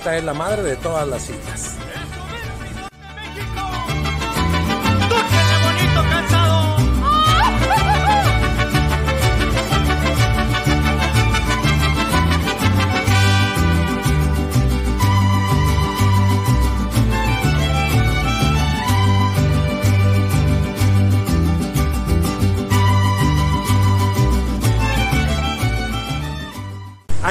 esta es la madre de todas las citas.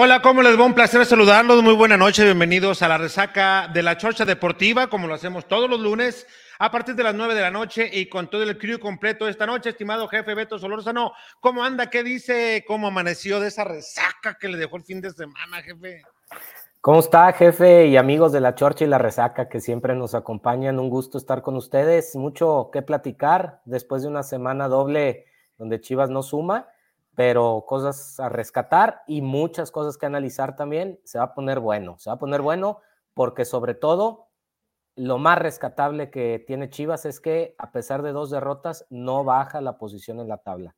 Hola, ¿cómo les va? Un placer saludarlos. Muy buena noche. Bienvenidos a la resaca de la Chorcha Deportiva, como lo hacemos todos los lunes a partir de las nueve de la noche y con todo el crew completo esta noche. Estimado jefe Beto Solórzano, ¿cómo anda? ¿Qué dice? ¿Cómo amaneció de esa resaca que le dejó el fin de semana, jefe? ¿Cómo está, jefe y amigos de la Chorcha y la Resaca que siempre nos acompañan? Un gusto estar con ustedes. Mucho que platicar después de una semana doble donde Chivas no suma pero cosas a rescatar y muchas cosas que analizar también. Se va a poner bueno, se va a poner bueno porque sobre todo lo más rescatable que tiene Chivas es que a pesar de dos derrotas no baja la posición en la tabla.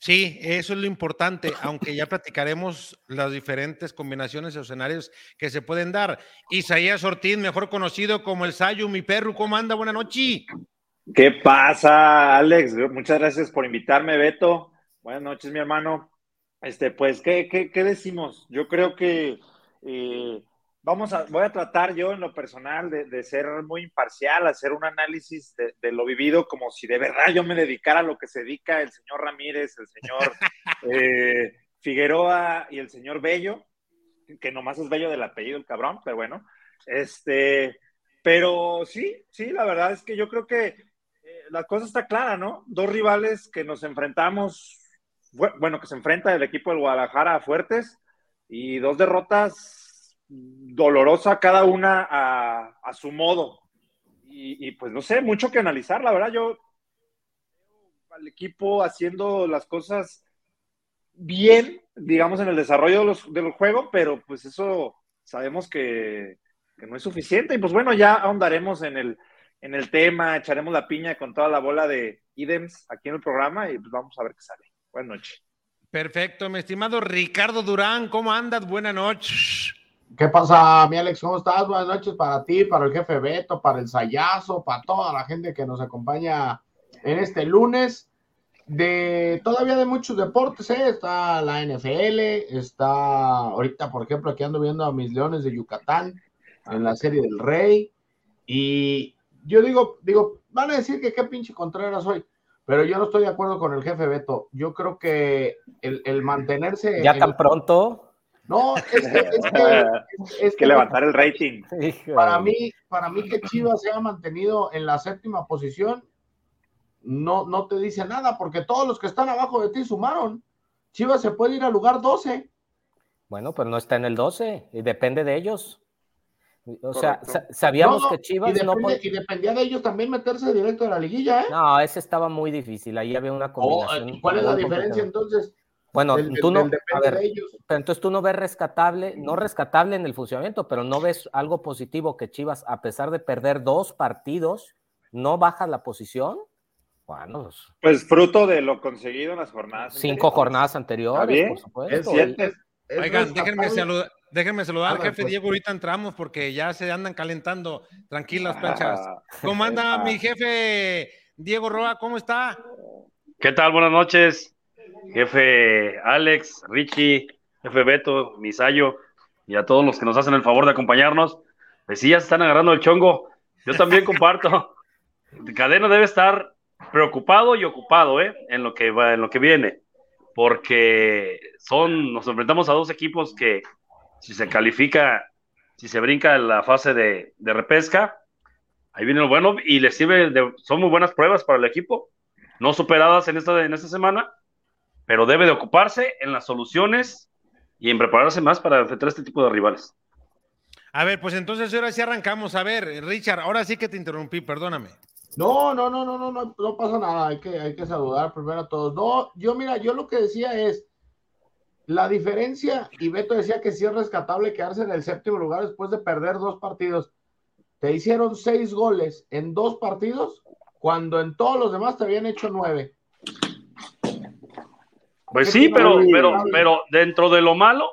Sí, eso es lo importante, aunque ya platicaremos las diferentes combinaciones y escenarios que se pueden dar. Isaías Ortiz, mejor conocido como el Sayo, mi perro, ¿cómo anda? Buenas noches. ¿Qué pasa, Alex? Muchas gracias por invitarme, Beto. Buenas noches, mi hermano. Este, pues, ¿qué, qué, decimos? Yo creo que eh, vamos a, voy a tratar yo en lo personal de, ser muy imparcial, hacer un análisis de, lo vivido como si de verdad yo me dedicara a lo que se dedica el señor Ramírez, el señor eh, Figueroa y el señor Bello, que nomás es Bello del apellido, el cabrón, pero bueno. Este, pero sí, sí, la verdad es que yo creo que eh, la cosa está clara, ¿no? Dos rivales que nos enfrentamos bueno, que se enfrenta el equipo del Guadalajara a Fuertes y dos derrotas dolorosa cada una a, su modo. Y, pues no sé, mucho que analizar, la verdad, yo al equipo haciendo las cosas bien, digamos, en el desarrollo de los, del juego, pero pues eso sabemos que, que, no es suficiente. Y pues bueno, ya ahondaremos en el, en el tema, echaremos la piña con toda la bola de idems aquí en el programa y pues vamos a ver qué sale. Buenas noches. Perfecto, mi estimado Ricardo Durán, ¿cómo andas? Buenas noches. ¿Qué pasa, mi Alex? ¿Cómo estás? Buenas noches para ti, para el jefe Beto, para el Sayazo, para toda la gente que nos acompaña en este lunes. De todavía de muchos deportes, ¿eh? está la NFL, está ahorita, por ejemplo, aquí ando viendo a mis Leones de Yucatán en la serie del Rey. Y yo digo, digo, van a decir que qué pinche Contreras soy. Pero yo no estoy de acuerdo con el jefe Beto. Yo creo que el, mantenerse. ¿Ya tan pronto? No, es que. Es que, levantar el rating. Para mí, para mí que Chivas se ha mantenido en la séptima posición, no, no te dice nada, porque todos los que están abajo de ti sumaron. Chivas se puede ir al lugar 12. Bueno, pues no está en el 12, y depende de ellos. O sea, sabíamos que Chivas y no Y dependía de ellos también meterse directo en la liguilla, ¿eh? No, ese estaba muy difícil. Ahí había una oh, combinación. ¿Cuál es la diferencia entonces? Bueno, tú no. a ver, pero entonces tú no ves rescatable, no rescatable en el funcionamiento, pero no ves algo positivo que Chivas, a pesar de perder dos partidos, no baja la posición. Bueno, pues fruto de lo conseguido en las jornadas. Cinco jornadas anteriores, por supuesto. Oigan, déjenme saludar, déjenme saludar al jefe pues. Diego, ahorita entramos porque ya se andan calentando. Tranquilas, planchas. Ah. ¿Cómo anda mi jefe Diego Roa? ¿Cómo está? ¿Qué tal? Buenas noches, jefe Alex, Richie, jefe Beto, Misayo y a todos los que nos hacen el favor de acompañarnos. Pues sí, ya se están agarrando el chongo. Yo también comparto. Cadena debe estar preocupado y ocupado ¿eh? en, lo que va, en lo que viene, porque son, nos enfrentamos a dos equipos que si se califica, si se brinca la fase de, de repesca, ahí viene lo bueno y les sirve, de, son muy buenas pruebas para el equipo, no superadas en esta, en esta semana, pero debe de ocuparse en las soluciones y en prepararse más para enfrentar este tipo de rivales. A ver, pues entonces ahora sí arrancamos. A ver, Richard, ahora sí que te interrumpí, perdóname. No, no, no, no, no, no, no pasa nada, hay que, hay que saludar primero a todos. No, yo mira, yo lo que decía es, la diferencia, y Beto decía que sí es rescatable quedarse en el séptimo lugar después de perder dos partidos. Te hicieron seis goles en dos partidos, cuando en todos los demás te habían hecho nueve. Pues sí, pero, pero, pero dentro de lo malo,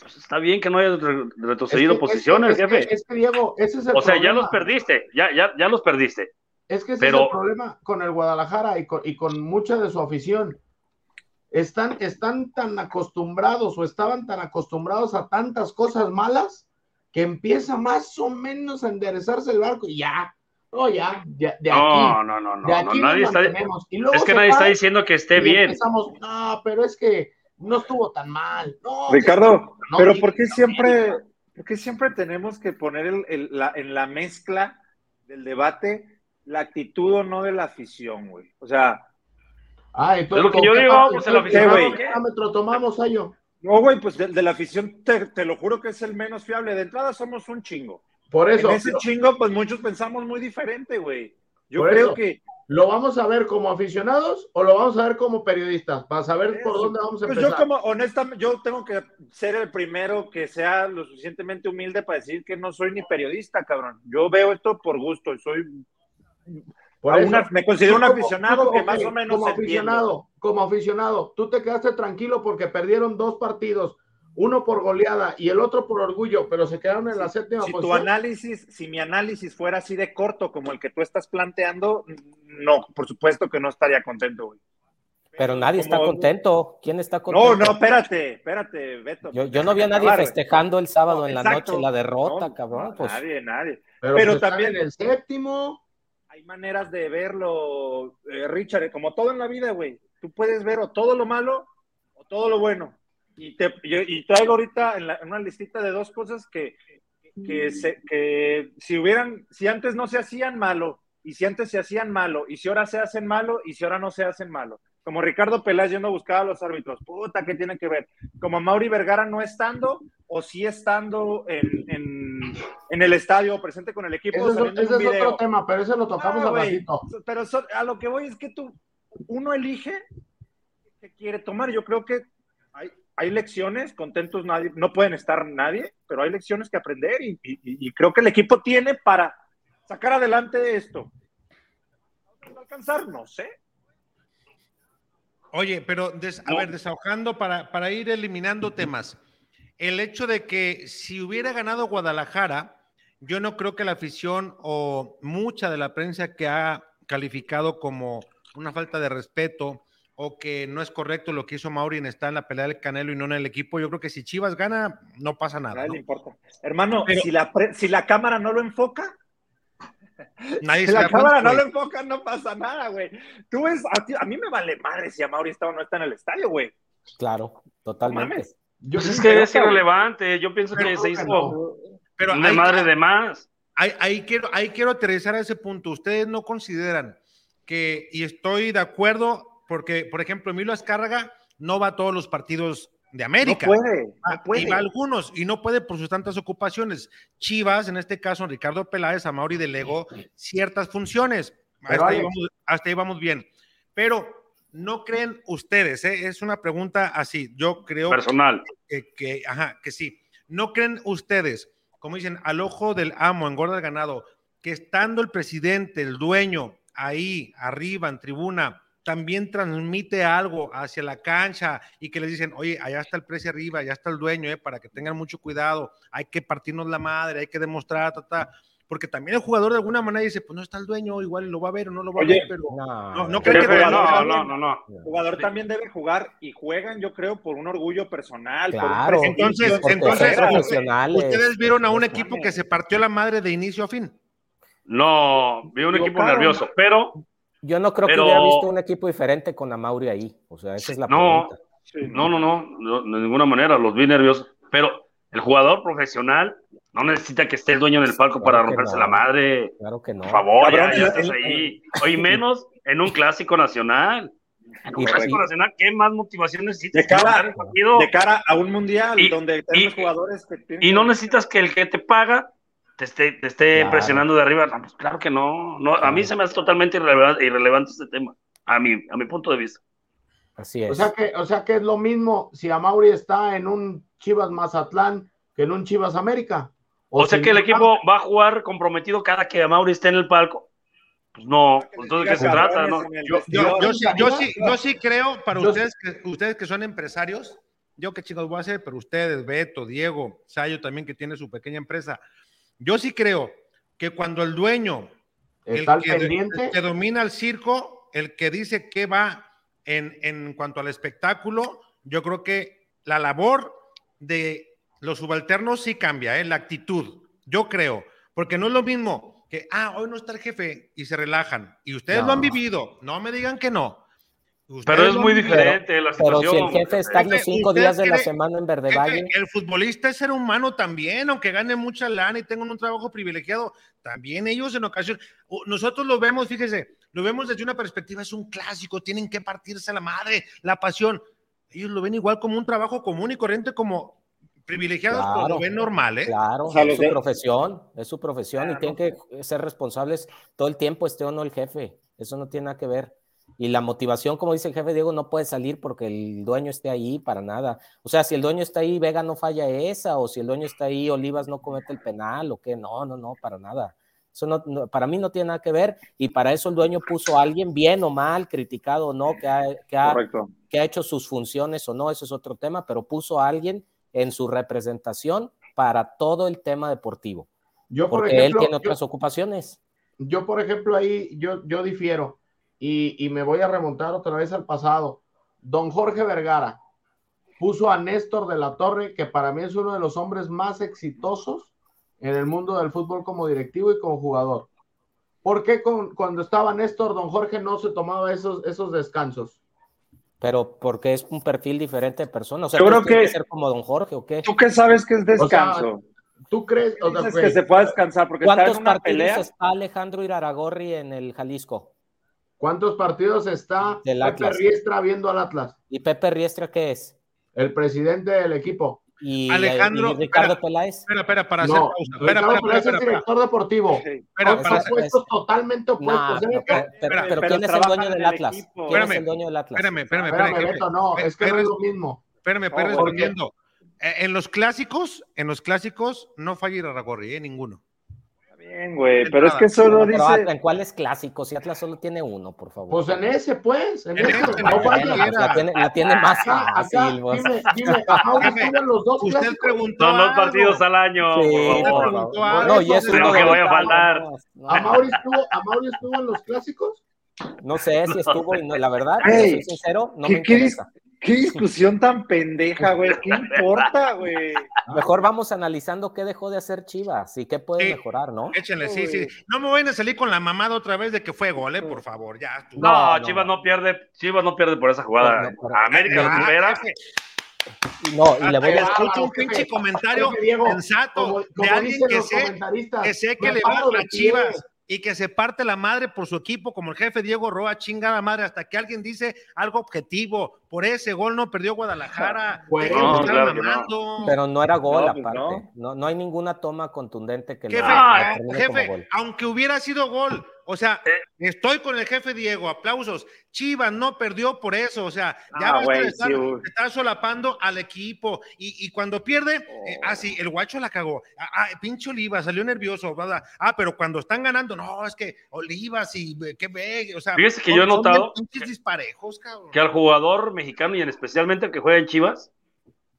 pues está bien que no hayas retrocedido posiciones, jefe. Es que, Diego, ese es el O sea, ya los perdiste, ya, ya, ya los perdiste. Es que ese es el problema con el Guadalajara y con, y con mucha de su afición. Están, están tan acostumbrados o estaban tan acostumbrados a tantas cosas malas que empieza más o menos a enderezarse el barco y ya, no, ya, de, aquí. No, no, no, no, nadie está, es que nadie está diciendo que esté bien. no, pero es que no estuvo tan mal. Ricardo, pero ¿por qué siempre, por siempre tenemos que poner el, la, en la mezcla del debate la actitud o no de la afición, güey. O sea. Ah, entonces, lo que yo digo, pues el aficionado. ¿Qué parámetro tomamos, Ayo? No, güey, pues de, la afición te, lo juro que es el menos fiable. De entrada somos un chingo. Por eso. En ese chingo, pues muchos pensamos muy diferente, güey. Yo creo que. ¿Lo vamos a ver como aficionados o lo vamos a ver como periodistas? Para saber por dónde vamos a empezar. Pues yo como, honestamente, yo tengo que ser el primero que sea lo suficientemente humilde para decir que no soy ni periodista, cabrón. Yo veo esto por gusto y soy me considero un aficionado que más o menos como aficionado, como aficionado, tú te quedaste tranquilo porque perdieron dos partidos, uno por goleada y el otro por orgullo, pero se quedaron en la séptima si Tu análisis, si mi análisis fuera así de corto como el que tú estás planteando, no, por supuesto que no estaría contento, güey. Pero nadie está contento. ¿Quién está contento? No, no, espérate, espérate, Beto. Yo, no vi a nadie festejando el sábado en la noche la derrota, cabrón. Pues. Nadie, nadie. Pero, pues también el séptimo hay maneras de verlo, eh, Richard, como todo en la vida, güey. Tú puedes ver o todo lo malo o todo lo bueno. Y, te, y traigo ahorita en, una listita de dos cosas que, que, se, que si hubieran, si antes no se hacían malo, y si antes se hacían malo, y si ahora se hacen malo, y si ahora no se hacen malo. Como Ricardo Peláez yendo a buscar a los árbitros. Puta, ¿qué tiene que ver? Como Mauri Vergara no estando, o sí estando en, el estadio presente con el equipo. Ese, es, otro tema, pero ese lo tocamos a ratito. Pero a lo que voy es que tú, uno elige qué quiere tomar. Yo creo que hay, hay lecciones, contentos nadie, no pueden estar nadie, pero hay lecciones que aprender y, y creo que el equipo tiene para sacar adelante esto. ¿No alcanzar? No sé. Oye, pero a ver, desahogando para, para ir eliminando temas. El hecho de que si hubiera ganado Guadalajara, yo no creo que la afición o mucha de la prensa que ha calificado como una falta de respeto o que no es correcto lo que hizo Maureen está en la pelea del Canelo y no en el equipo. Yo creo que si Chivas gana, no pasa nada. No, importa. Hermano, si, la si la cámara no lo enfoca, Nadie si la cámara no lo enfoca, no pasa nada, güey. Tú ves, a, mí me vale madre si a Mauri está o no está en el estadio, güey. Claro, totalmente. Yo pues es que es irrelevante. Yo pienso que se hizo pero una madre de más. Ahí, quiero, ahí quiero aterrizar a ese punto. Ustedes no consideran que, y estoy de acuerdo, porque, por ejemplo, Emilio Azcárraga no va a todos los partidos de América. No puede, ah, Y va algunos, y no puede por sus tantas ocupaciones. Chivas, en este caso, Ricardo Peláez, a Mauri delegó ciertas funciones. Hasta ahí, vamos, bien. Pero, ¿no creen ustedes? Eh? Es una pregunta así. Yo creo. Personal. Que, que, ajá, que sí. ¿No creen ustedes, como dicen, al ojo del amo, engorda el ganado, que estando el presidente, el dueño, ahí arriba en tribuna también transmite algo hacia la cancha y que les dicen, oye, allá está el precio arriba, allá está el dueño, eh, para que tengan mucho cuidado, hay que partirnos la madre, hay que demostrar, ta, porque también el jugador de alguna manera dice, pues no está el dueño, igual lo va a ver o no lo va a ver, pero no, no, no, que no, no, no, no, El jugador también debe jugar y juegan, yo creo, por un orgullo personal. Claro, entonces, entonces ustedes vieron a un equipo que se partió la madre de inicio a fin. No, vi un equipo nervioso, pero yo no creo que hubiera visto un equipo diferente con Amauri ahí. O sea, esa es la no, pregunta. No, no, no, de ninguna manera, los vi nerviosos. Pero el jugador profesional no necesita que esté el dueño en el palco para romperse la madre. Claro que no. Por favor, ya, estás ahí. Y menos en un clásico nacional. En un clásico nacional, ¿qué más motivación necesitas? De cara, de cara a un mundial donde tenemos jugadores que Y no necesitas que el que te paga te esté, te esté presionando de arriba. Pues claro que no. no A mí se me hace totalmente irrelevante, irrelevante este tema, a mi, a mi punto de vista. Así es. O sea, que, o sea que es lo mismo si Amauri está en un Chivas Mazatlán que en un Chivas América. O, sea que el equipo va a jugar comprometido cada que Amauri esté en el palco. Pues no, entonces ¿de qué se trata? No? Yo, yo, yo, sí, yo, sí, yo sí creo, para ustedes que, ustedes que son empresarios, yo qué chicos voy a hacer, pero ustedes, Beto, Diego, Sayo también que tiene su pequeña empresa, yo sí creo que cuando el dueño, el que, domina el circo, el que dice que va en, en cuanto al espectáculo, yo creo que la labor de los subalternos sí cambia, ¿eh? la actitud, yo creo, porque no es lo mismo que, ah, hoy no está el jefe y se relajan, y ustedes lo han vivido, no me digan que no, pero es muy diferente la situación. Pero si el jefe está los cinco días de la semana en Verde Valle. El futbolista es ser humano también, aunque gane mucha lana y tenga un trabajo privilegiado, también ellos en ocasiones, nosotros lo vemos, fíjese, lo vemos desde una perspectiva, es un clásico, tienen que partirse la madre, la pasión. Ellos lo ven igual como un trabajo común y corriente, como privilegiados, pero lo ven normal, ¿eh? Claro, es su profesión, es su profesión y tienen que ser responsables todo el tiempo, esté o no el jefe. Eso no tiene nada que ver. Y la motivación, como dice el jefe Diego, no puede salir porque el dueño esté ahí para nada. O sea, si el dueño está ahí, Vega no falla esa, o si el dueño está ahí, Olivas no comete el penal, o qué, no, no, no, para nada. Eso no, para mí no tiene nada que ver, y para eso el dueño puso a alguien, bien o mal, criticado o no, que ha, que ha, que ha hecho sus funciones o no, eso es otro tema, pero puso a alguien en su representación para todo el tema deportivo. Yo, por porque ejemplo, él tiene otras ocupaciones. Yo, por ejemplo, ahí yo, yo difiero y, me voy a remontar otra vez al pasado. Don Jorge Vergara puso a Néstor de la Torre, que para mí es uno de los hombres más exitosos en el mundo del fútbol como directivo y como jugador. ¿Por qué cuando estaba Néstor, don Jorge no se tomaba esos, esos descansos? Pero porque es un perfil diferente de persona. O sea, Yo creo que, ser como don Jorge o qué. ¿Tú qué sabes que es descanso? ¿Tú crees que se puede descansar? Porque ¿Cuántos está en una partidos está Alejandro Iraragorri en el Jalisco? ¿Cuántos partidos está Pepe Riestra viendo al Atlas? ¿Y Pepe Riestra qué es? El presidente del equipo. ¿Y, Alejandro Ricardo Peláez? Espera, espera, para hacer pausa. Espera, Ricardo Peláez es director deportivo. Espera, para hacer... totalmente opuestos. No, pero, ¿quién es el dueño del Atlas? ¿Quién es el dueño del Atlas? Espérame, espérame, espérame. Beto, no, es que no es lo mismo. Espérame, espérame, respondiendo. Eh, en los clásicos, en los clásicos no falla Iraragorri, ¿eh? Ninguno bien, güey, pero es que solo dice. ¿En cuáles clásicos? Si Atlas solo tiene uno, por favor. Pues en ese, pues. En, ese. la, tiene, la tiene más fácil. Dime, dime, ajá, los dos Usted preguntó. Son dos partidos al año. Sí, por favor. No, y eso Creo que voy a faltar. ¿A Mauri estuvo, ¿A Mauri estuvo en los clásicos? No sé si estuvo y no, la verdad, hey, soy sincero, no me interesa. Qué discusión tan pendeja, güey. ¿Qué importa, güey? Mejor vamos analizando qué dejó de hacer Chivas y qué puede mejorar, ¿no? Échenle, sí, sí. No me vayan a salir con la mamada otra vez de que fue gol, ¿eh? Por favor, ya. No, Chivas no. pierde, Chivas no pierde por esa jugada. América lo supera. No, y le voy a escuchar un pinche comentario sensato de alguien que sé, que sé que le va a Chivas y que se parte la madre por su equipo, como el jefe Diego Roa, chingada madre, hasta que alguien dice algo objetivo. Por ese gol no perdió Guadalajara. Pero no era gol, pues aparte. No. no. hay ninguna toma contundente que jefe, jefe aunque hubiera sido gol, O sea, Eh. estoy con el jefe Diego, aplausos. Chivas no perdió por eso, o sea, ya Ah, de estar, sí, solapando al equipo. Y, y cuando pierde, eh, Oh. ah, sí, el guacho la cagó. Ah, ah, pinche Oliva, salió nervioso, ¿verdad? Ah, pero cuando están ganando, no, es que Olivas y qué ve, o sea, Fíjese que yo he notado que- disparejos, cabrón. que al jugador mexicano y en especialmente el que juega en Chivas,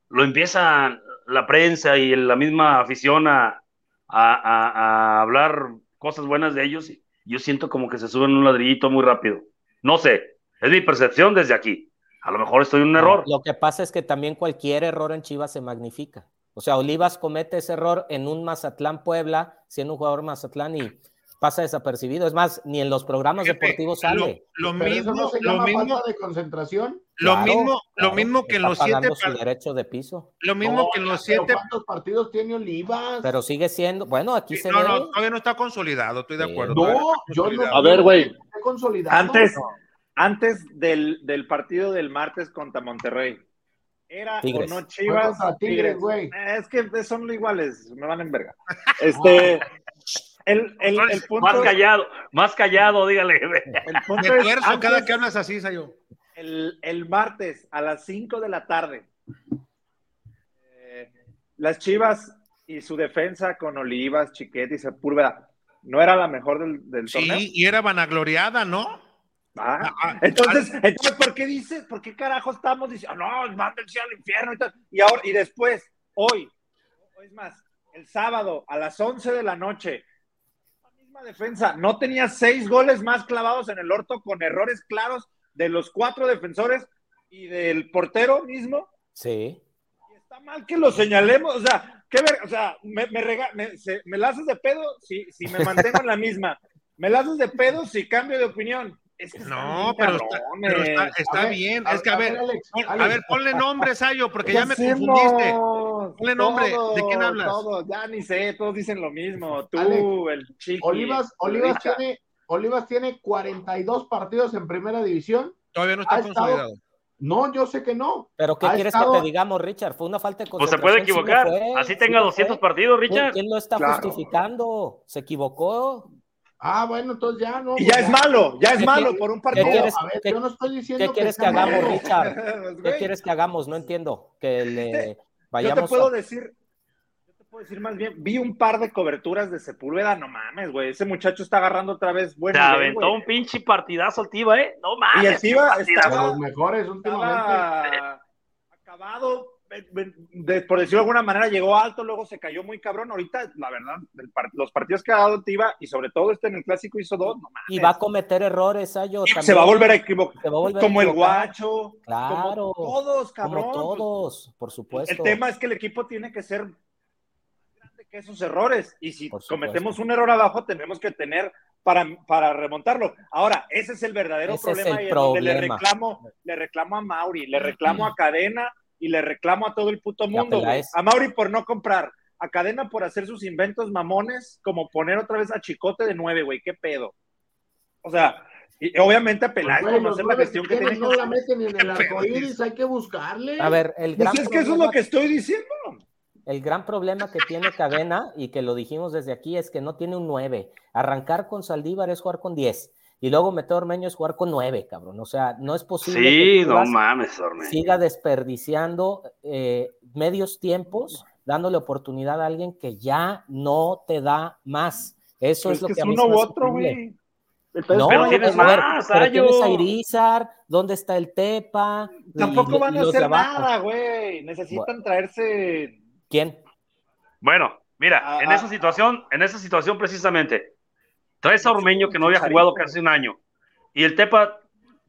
lo empieza la prensa y la misma afición a, a- a- a hablar cosas buenas de ellos. y Yo siento como que se suben un ladrillito muy rápido. No sé, es mi percepción desde aquí. A lo mejor estoy en un error. Lo que pasa es que también cualquier error en Chivas se magnifica. O sea, Olivas comete ese error en un Mazatlán Puebla, siendo un jugador Mazatlán y pasa desapercibido. Es más, ni en los programas Jefe, deportivos lo, sale. lo Pero eso mismo, no se lo llama mismo, falta de concentración. lo Claro, mismo, lo mismo que en los siete, su derecho de piso. lo mismo No, que en los siete ¿Cuántos partidos tiene Olivas? Pero sigue siendo, bueno, aquí se No, ve. no, todavía no está consolidado, estoy de Sí. acuerdo. no, yo no. A ver, güey. Antes, antes del, del partido del martes contra Monterrey. ¿Era Tigres. o no Chivas? Tigres, güey. Eh, Es que son iguales, me van en verga. Este, el, el, el punto, Más callado, más callado, dígale. el Me punto es, tuerzo antes, cada que hablas así, Sayo. el, el martes a las 5 de la tarde, eh, las Chivas y su defensa con Olivas, Chiquete y Sepúlveda, ¿no era la mejor del, del torneo? Sí, y era vanagloriada, ¿no? Ah, Ah, ah, Entonces, entonces, ¿por qué dices, por qué carajo estamos diciendo, no, manda el cielo al infierno y tal? Y ahora, y después, hoy, es más, el sábado a las 11 de la noche, misma defensa, no tenía seis goles más clavados en el orto con errores claros de los cuatro defensores y del portero mismo. Sí. Y está mal que lo señalemos, o sea, qué ver, o sea, me, me, rega- me, se- me la haces de pedo si, si me mantengo en la misma. Me la haces de pedo si cambio de opinión. Es que están No, pero está, cabrones. pero está, está A ver, bien. a- es que, a a ver, ver, Alex, pon- a Alex. ver, ponle nombre, Sayo, porque ¿Qué ya me hacemos? Ponle nombre. Todos, ¿De quién hablas? todos, ya ni sé, todos dicen lo mismo. Tú, el chico. Olivas, Olivas tiene, Olivas tiene 42 partidos en primera división. Todavía no está Ha estado- consolidado. No, yo sé que no. Pero ¿qué Ha quieres estado- que te digamos, Richard? Fue una falta de Pues se puede concentración. sí equivocar. fue, Así sí tenga lo 200 fue. partidos, ¿Quién, Richard. quién lo está Claro. justificando? ¿Se equivocó? Ah, bueno, entonces ya no. Y ya es malo, ya es ¿Qué malo por un ¿Qué partido. quieres, a ver, qué- yo no estoy diciendo qué quieres que está hagamos, malo. Richard? Pues, ¿Qué quieres que hagamos? No entiendo. Que le Yo te puedo a- decir, yo te puedo decir más bien, vi un par de coberturas de Sepúlveda, no mames, güey, ese muchacho está agarrando otra vez buen Se aventó un pinche partidazo el Tiva, ¿eh? No mames. Y el Tiva estaba- los mejores últimamente. estaba acabado, de- por decirlo de alguna manera, llegó alto, luego se cayó muy cabrón. Ahorita, la verdad, par- los partidos que ha dado Tiva, y sobre todo este en el clásico hizo dos, no. Y va a cometer errores, Sayo. se también. va a volver a equivocar. Se va a volver a Como el equivocar. guacho, Claro. como todos, cabrón. Como todos, por supuesto. El tema es que el equipo tiene que ser grande que esos errores. Y si cometemos un error abajo, tenemos que tener para, para remontarlo. Ahora, ese es el verdadero Ese es problema el y le reclamo, le reclamo a Mauri, le reclamo a Cadena y le reclamo a todo el puto mundo. A Mauri por no comprar, a Cadena por hacer sus inventos mamones, como poner otra vez a Chicote de nueve, güey, qué pedo. O sea, y obviamente a Peláez no hacer la gestión que que tiene que no la meten ni en el Qué arco iris, hay que buscarle. A ver, el gran, Pues es que eso es lo que estoy diciendo. el gran problema que tiene Cadena, y que lo dijimos desde aquí, es que no tiene un 9. Arrancar con Saldívar es jugar con 10. Y luego meter a Ormeño es jugar con 9, cabrón. O sea, no es posible Sí, que no mames, Ormeño. siga desperdiciando eh, medios tiempos, dándole oportunidad a alguien que ya no te da más. Eso es lo que que, es a mí uno se me u otro, güey. No, Pero tienes a ver, más, pero tienes a Irizar, ¿dónde está el Tepa? Tampoco y van a hacer abajo. nada, güey. Necesitan traerse. ¿Quién? Bueno, mira, Ah, en ah. esa situación, en esa situación precisamente, traes a Ormeño que no había jugado casi un año. Y el Tepa,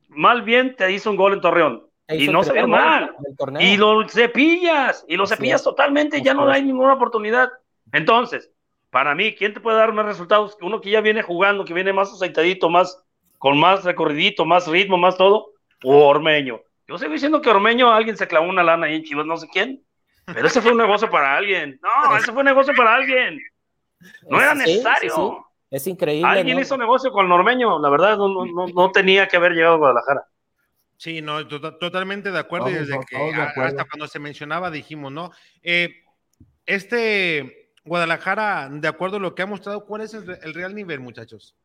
mal bien, te hizo un gol en Torreón. Y no se ve mal. Y lo cepillas, y lo Así cepillas es. totalmente, ya no hay ninguna oportunidad. Entonces, para mí, ¿quién te puede dar más resultados? que Uno que ya viene jugando, que viene más aceitadito, más, con más recorridito, más ritmo, más todo, o Ormeño. Yo sigo diciendo que Ormeño, alguien se clavó una lana ahí en Chivas, no sé quién, pero ese fue un negocio para alguien. No, ese fue un negocio para alguien. No era necesario. Es increíble. Alguien ¿no? hizo negocio con el Ormeño, la verdad, no, no, no, no tenía que haber llegado a Guadalajara. Sí, no, to- totalmente de acuerdo. y desde que de acuerdo. hasta cuando se mencionaba dijimos, ¿no? Eh, este Guadalajara, de acuerdo a lo que ha mostrado, ¿cuál es el, re- el real nivel, muchachos?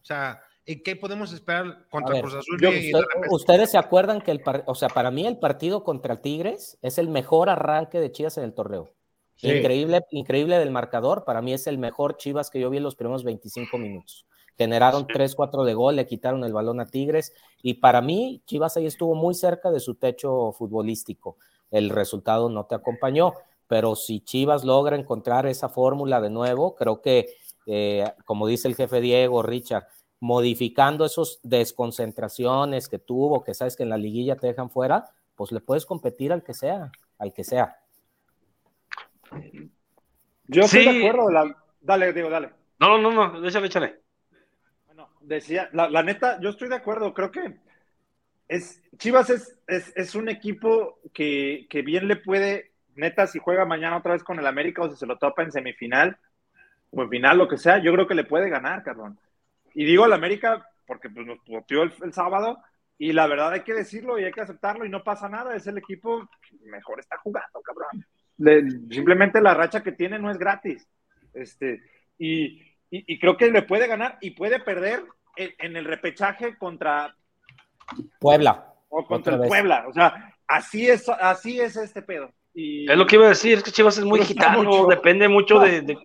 O sea, ¿y qué podemos esperar contra ver, Cruz Azul? yo- y- usted- ustedes se acuerdan que el par- o sea, para mí el partido contra Tigres es el mejor arranque de Chivas en el torneo. Sí. Increíble, increíble del marcador. Para mí es el mejor Chivas que yo vi en los primeros 25 minutos. Generaron 3-4 de gol, le quitaron el balón a Tigres y para mí Chivas ahí estuvo muy cerca de su techo futbolístico. El resultado no te acompañó, pero si Chivas logra encontrar esa fórmula de nuevo, creo que, eh, como dice el jefe Diego, Richard, modificando esos desconcentraciones que tuvo, que sabes que en la liguilla te dejan fuera, pues le puedes competir al que sea, al que sea. Yo estoy de acuerdo. la- Dale, digo, dale. No, no, no, échale, échale. Bueno, decía, la, la neta, yo estoy de acuerdo, creo que es, Chivas es, es, es un equipo que, que bien le puede, neta, si juega mañana otra vez con el América o si se lo topa en semifinal o en final, lo que sea, yo creo que le puede ganar, cabrón. Y digo al América porque pues, nos poteó el, el sábado y la verdad hay que decirlo y hay que aceptarlo y no pasa nada, es el equipo que mejor está jugando, cabrón. Le- simplemente la racha que tiene no es gratis. Este, y, y, y creo que le puede ganar y puede perder en, en el repechaje contra, Puebla. o contra el. Puebla. O sea, así es, así es este pedo. Y, Es lo que iba a decir, es que Chivas es muy gitano, mucho. depende mucho de, de,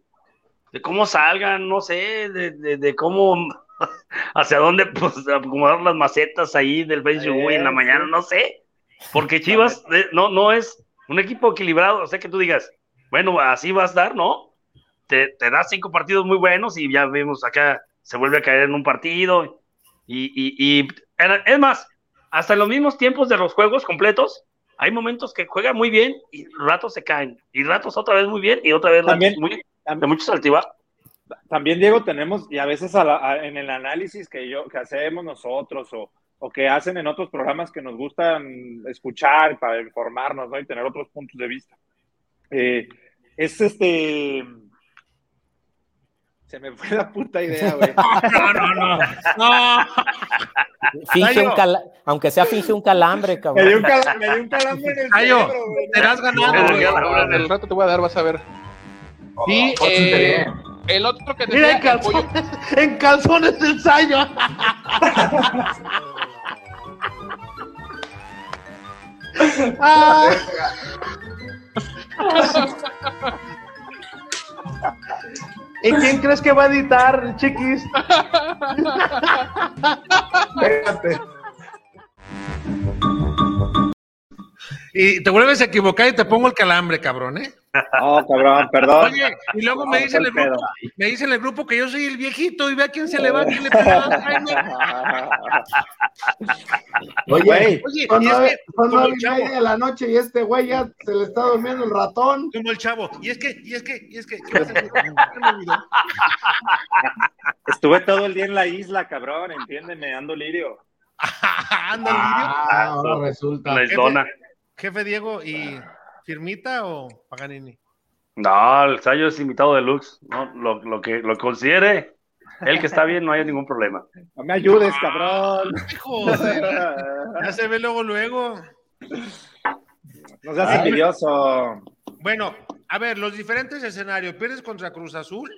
de cómo salgan, no sé, de, de, de cómo, hacia dónde pues, acomodar las macetas ahí del Facebook en la mañana, no sé, porque Chivas eh, no, no es un equipo equilibrado, o sea que tú digas, bueno, así va a estar, ¿no? Te, te da cinco partidos muy buenos y ya vemos acá, se vuelve a caer en un partido, y, y, y es más, hasta en los mismos tiempos de los juegos completos, hay momentos que juegan muy bien y ratos se caen, y ratos otra vez muy bien y otra vez También- muy, de muchos altibajos. también, Diego, tenemos, y a veces a la- a- en el análisis que, yo, que hacemos nosotros o, o que hacen en otros programas que nos gustan escuchar para informarnos ¿no? y tener otros puntos de vista. Eh, es este. Se me fue la puta idea, güey. No, no, no. No. Finge un cala- aunque sea finge un calambre, Me dio cabrón. un, cal- me dio un calambre en el Gallo, cerebro, güey. te has ganado, No, güey. el rato te voy a dar, vas a ver. Sí, pórtense eh, bien. el otro que Mira, en decía, el pollo- calzones, en calzones del sayo. Ah, ¿Y quién crees que va a editar, chiquis? Y te vuelves a equivocar y te pongo el calambre, cabrón, ¿eh? No, cabrón, perdón. Oye, y luego me No, dicen en el grupo, me dicen en el grupo que yo soy el viejito y ve a quién se le va, quién le pega. Oye, Güey, Oye, son nueve, y chavo, media de la noche y este güey ya se le está durmiendo el ratón. como el chavo, y es que, y es que, y es que. Estuve todo el día en la isla, cabrón, entiéndeme, ando lirio. Anda, Lidio. Ah, ahora resulta. La islona. Jefe Diego, ¿y firmita o Paganini? No, el Sayo es invitado de Lux, no, lo, lo que lo considere, él que está bien, no hay ningún problema. No me ayudes, cabrón. Joder, ya se ve luego, luego. No seas envidioso. Bueno, a ver, los diferentes escenarios. Pierdes contra Cruz Azul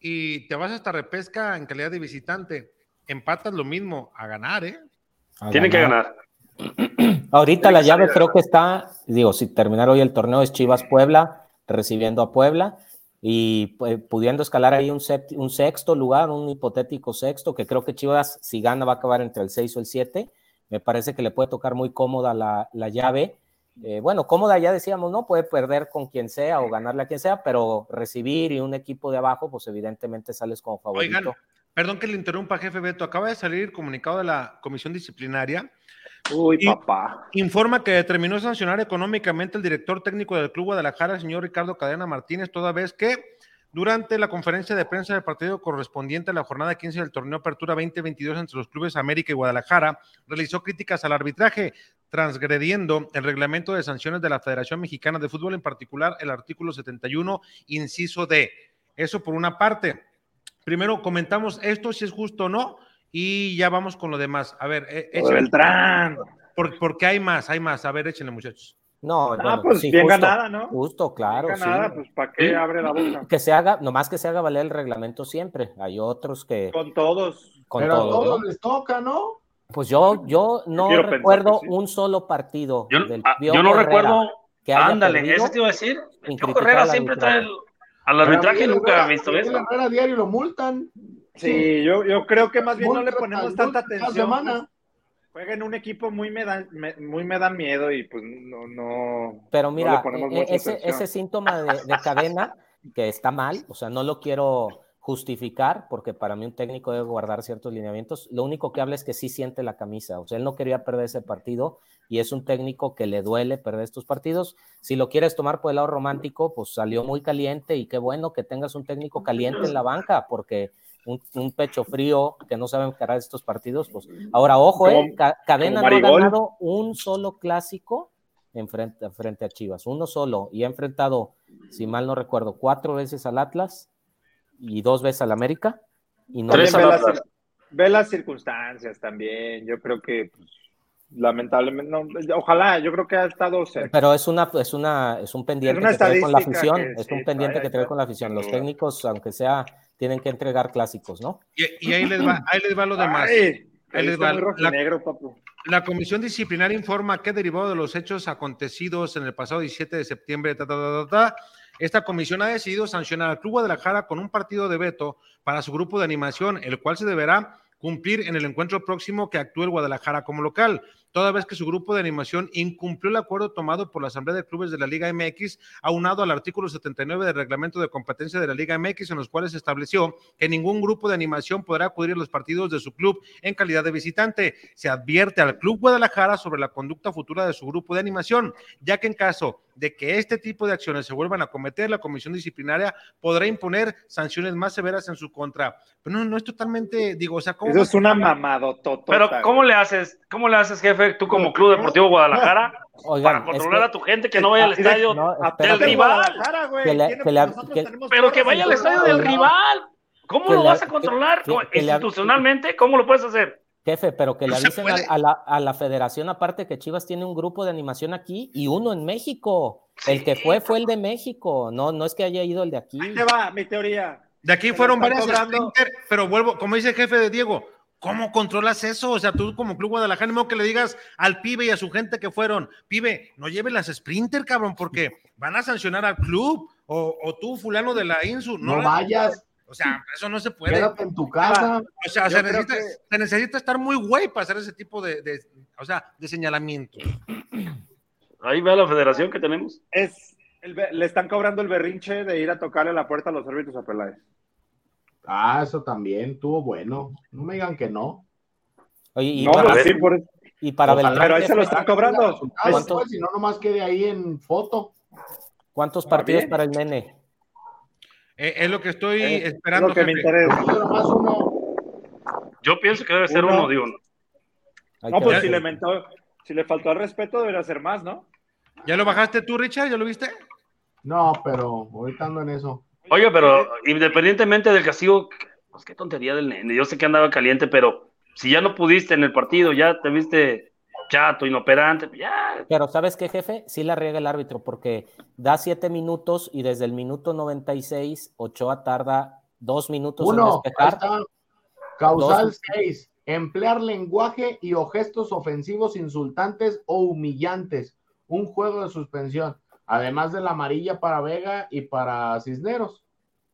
y te vas hasta repesca en calidad de visitante. Empatas lo mismo, a ganar, ¿eh? A Tienen que ganar. Ahorita la llave creo que está, digo, si terminar hoy el torneo es Chivas Puebla, recibiendo a Puebla y pu- pudiendo escalar ahí un, sept- un sexto lugar, un hipotético sexto, que creo que Chivas, si gana, va a acabar entre el 6 o el 7. Me parece que le puede tocar muy cómoda la, la llave. Eh, bueno, cómoda ya decíamos, ¿no? Puede perder con quien sea o ganarle a quien sea, pero recibir y un equipo de abajo, pues evidentemente sales como favorito. Oigan, perdón que le interrumpa, jefe Beto. Acaba de salir el comunicado de la comisión disciplinaria. Uy, Y- papá. Informa que determinó sancionar económicamente el director técnico del Club Guadalajara, el señor Ricardo Cadena Martínez, toda vez que durante la conferencia de prensa del partido correspondiente a la jornada 15 del torneo Apertura 2022 entre los clubes América y Guadalajara, realizó críticas al arbitraje, transgrediendo el reglamento de sanciones de la Federación Mexicana de Fútbol, en particular el artículo 71, inciso D. Eso por una parte. Primero comentamos esto, si es justo o no, y ya vamos con lo demás. A ver, eh, échenle- Beltrán. por- porque hay más, hay más. A ver, échenle, muchachos. No, Ah, bueno, pues sí, bien justo, ganada, ¿no? Justo, claro. Bien sí. ganada, pues ¿para qué Sí. abre la boca? que se haga, nomás que se haga valer el reglamento siempre. Hay otros que, Con todos. con Pero a todo, todos ¿no? les toca, ¿no? Pues yo, yo no pensar recuerdo sí. un solo partido Yo, del ah, Piojo yo no Herrera recuerdo. que haya Ándale, ese te iba a decir. criticar Herrera al siempre trae arbitraje. el, al arbitraje a nunca he visto eso. Herrera diario lo multan. Sí, yo, yo creo que más bien no le ponemos tanta atención. semana. pues, juega en un equipo muy me da, me- muy me da miedo y pues no, no. Pero no mira, le ponemos e- mucha ese, atención. ese síntoma de, de cadena que está mal, o sea, no lo quiero justificar porque para mí un técnico debe guardar ciertos lineamientos. Lo único que habla es que sí siente la camisa, o sea, él no quería perder ese partido y es un técnico que le duele perder estos partidos. Si lo quieres tomar por el lado romántico, pues salió muy caliente y qué bueno que tengas un técnico caliente en la banca porque un, un pecho frío que no sabe encarar estos partidos, pues ahora ojo, eh, Ca- Cadena no ha ganado un solo clásico en frente, frente a Chivas, uno solo, y ha enfrentado, si mal no recuerdo, cuatro veces al Atlas y dos veces al América. Y no Tres ve, las, ve las circunstancias también. Yo creo que pues, lamentablemente, no, ojalá, yo creo que ha estado cerca. Pero es una, es una, es un pendiente una que trae con la afición, que es sí, un pendiente ahí que trae con la afición. Los técnicos, aunque sea, tienen que entregar clásicos, ¿no? Y, y ahí les va, ahí les va lo demás. Ay, Ahí les va. La- papu. La comisión disciplinaria informa que derivado de los hechos acontecidos en el pasado 17 de septiembre, ta, ta, ta, ta, ta, esta comisión ha decidido sancionar al Club Guadalajara con un partido de veto para su grupo de animación, el cual se deberá cumplir en el encuentro próximo que actúe el Guadalajara como local, toda vez que su grupo de animación incumplió el acuerdo tomado por la Asamblea de Clubes de la Liga MX, aunado al artículo 79 del reglamento de competencia de la Liga MX, en los cuales se estableció que ningún grupo de animación podrá acudir a los partidos de su club en calidad de visitante. Se advierte al Club Guadalajara sobre la conducta futura de su grupo de animación, ya que en caso de que este tipo de acciones se vuelvan a cometer, la comisión disciplinaria podrá imponer sanciones más severas en su contra. Pero no, no es totalmente, digo, o sea, ¿cómo Eso es una mamadototota. Pero, ¿cómo le haces? ¿Cómo le haces, jefe, tú como Club Deportivo Guadalajara, Oigan, para es controlar que- a tu gente que no vaya al estadio no, del rival? Que que que- Pero que vaya al estadio del rival. ¿Cómo lo vas a controlar? que- que le- Institucionalmente, ¿cómo lo puedes hacer? Jefe, pero que le avisen a, a la, a la federación, aparte que Chivas tiene un grupo de animación aquí y uno en México. El que fue fue el de México, no, no es que haya ido el de aquí. Ahí te va mi teoría. De aquí fueron varias pero vuelvo, como dice el jefe de Diego, ¿cómo controlas eso? O sea, tú como Club Guadalajara, no que le digas al pibe y a su gente que fueron, pibe, no lleve las Sprinter, cabrón, porque van a sancionar al club, o, o tú, fulano de la INSU, no, No vayas, O sea, eso no se puede. quédate en tu casa. O sea, se necesita, que- se necesita estar muy güey para hacer ese tipo de, de- o sea, de señalamiento. Ahí va la federación que tenemos. Es, el le están cobrando el berrinche de ir a tocarle la puerta a los árbitros a Peláez. Ah, eso también estuvo bueno. No me digan que no. Oye, y No, para, pues sí, por eso. y para Ojalá, Beltrán, Pero ahí se lo están cobrando. Si no, nomás quede ahí en foto. ¿cuántos partidos bien. para el nene? Eh, es lo que estoy Es esperando. lo que me interesa. Yo uno. Pienso que debe ser Uno. uno, digo. Hay No, pues ver. si le, mentó, si le faltó al respeto, debería ser más, ¿no? ¿Ya lo bajaste tú, Richard? ¿Ya lo viste? No, pero ahorita ando en eso. Oye, pero independientemente del castigo, pues qué tontería del nene. Yo sé que andaba caliente, pero si ya no pudiste en el partido, ya te viste chato, inoperante, ya. Pero ¿sabes qué, jefe? Sí la riega el árbitro porque da siete minutos y desde el minuto 96 Ochoa tarda dos minutos en Uno, despejar. está. Causal Dos. 6. Emplear lenguaje y o gestos ofensivos, insultantes o humillantes. Un juego de suspensión. Además de la amarilla para Vega y para Cisneros.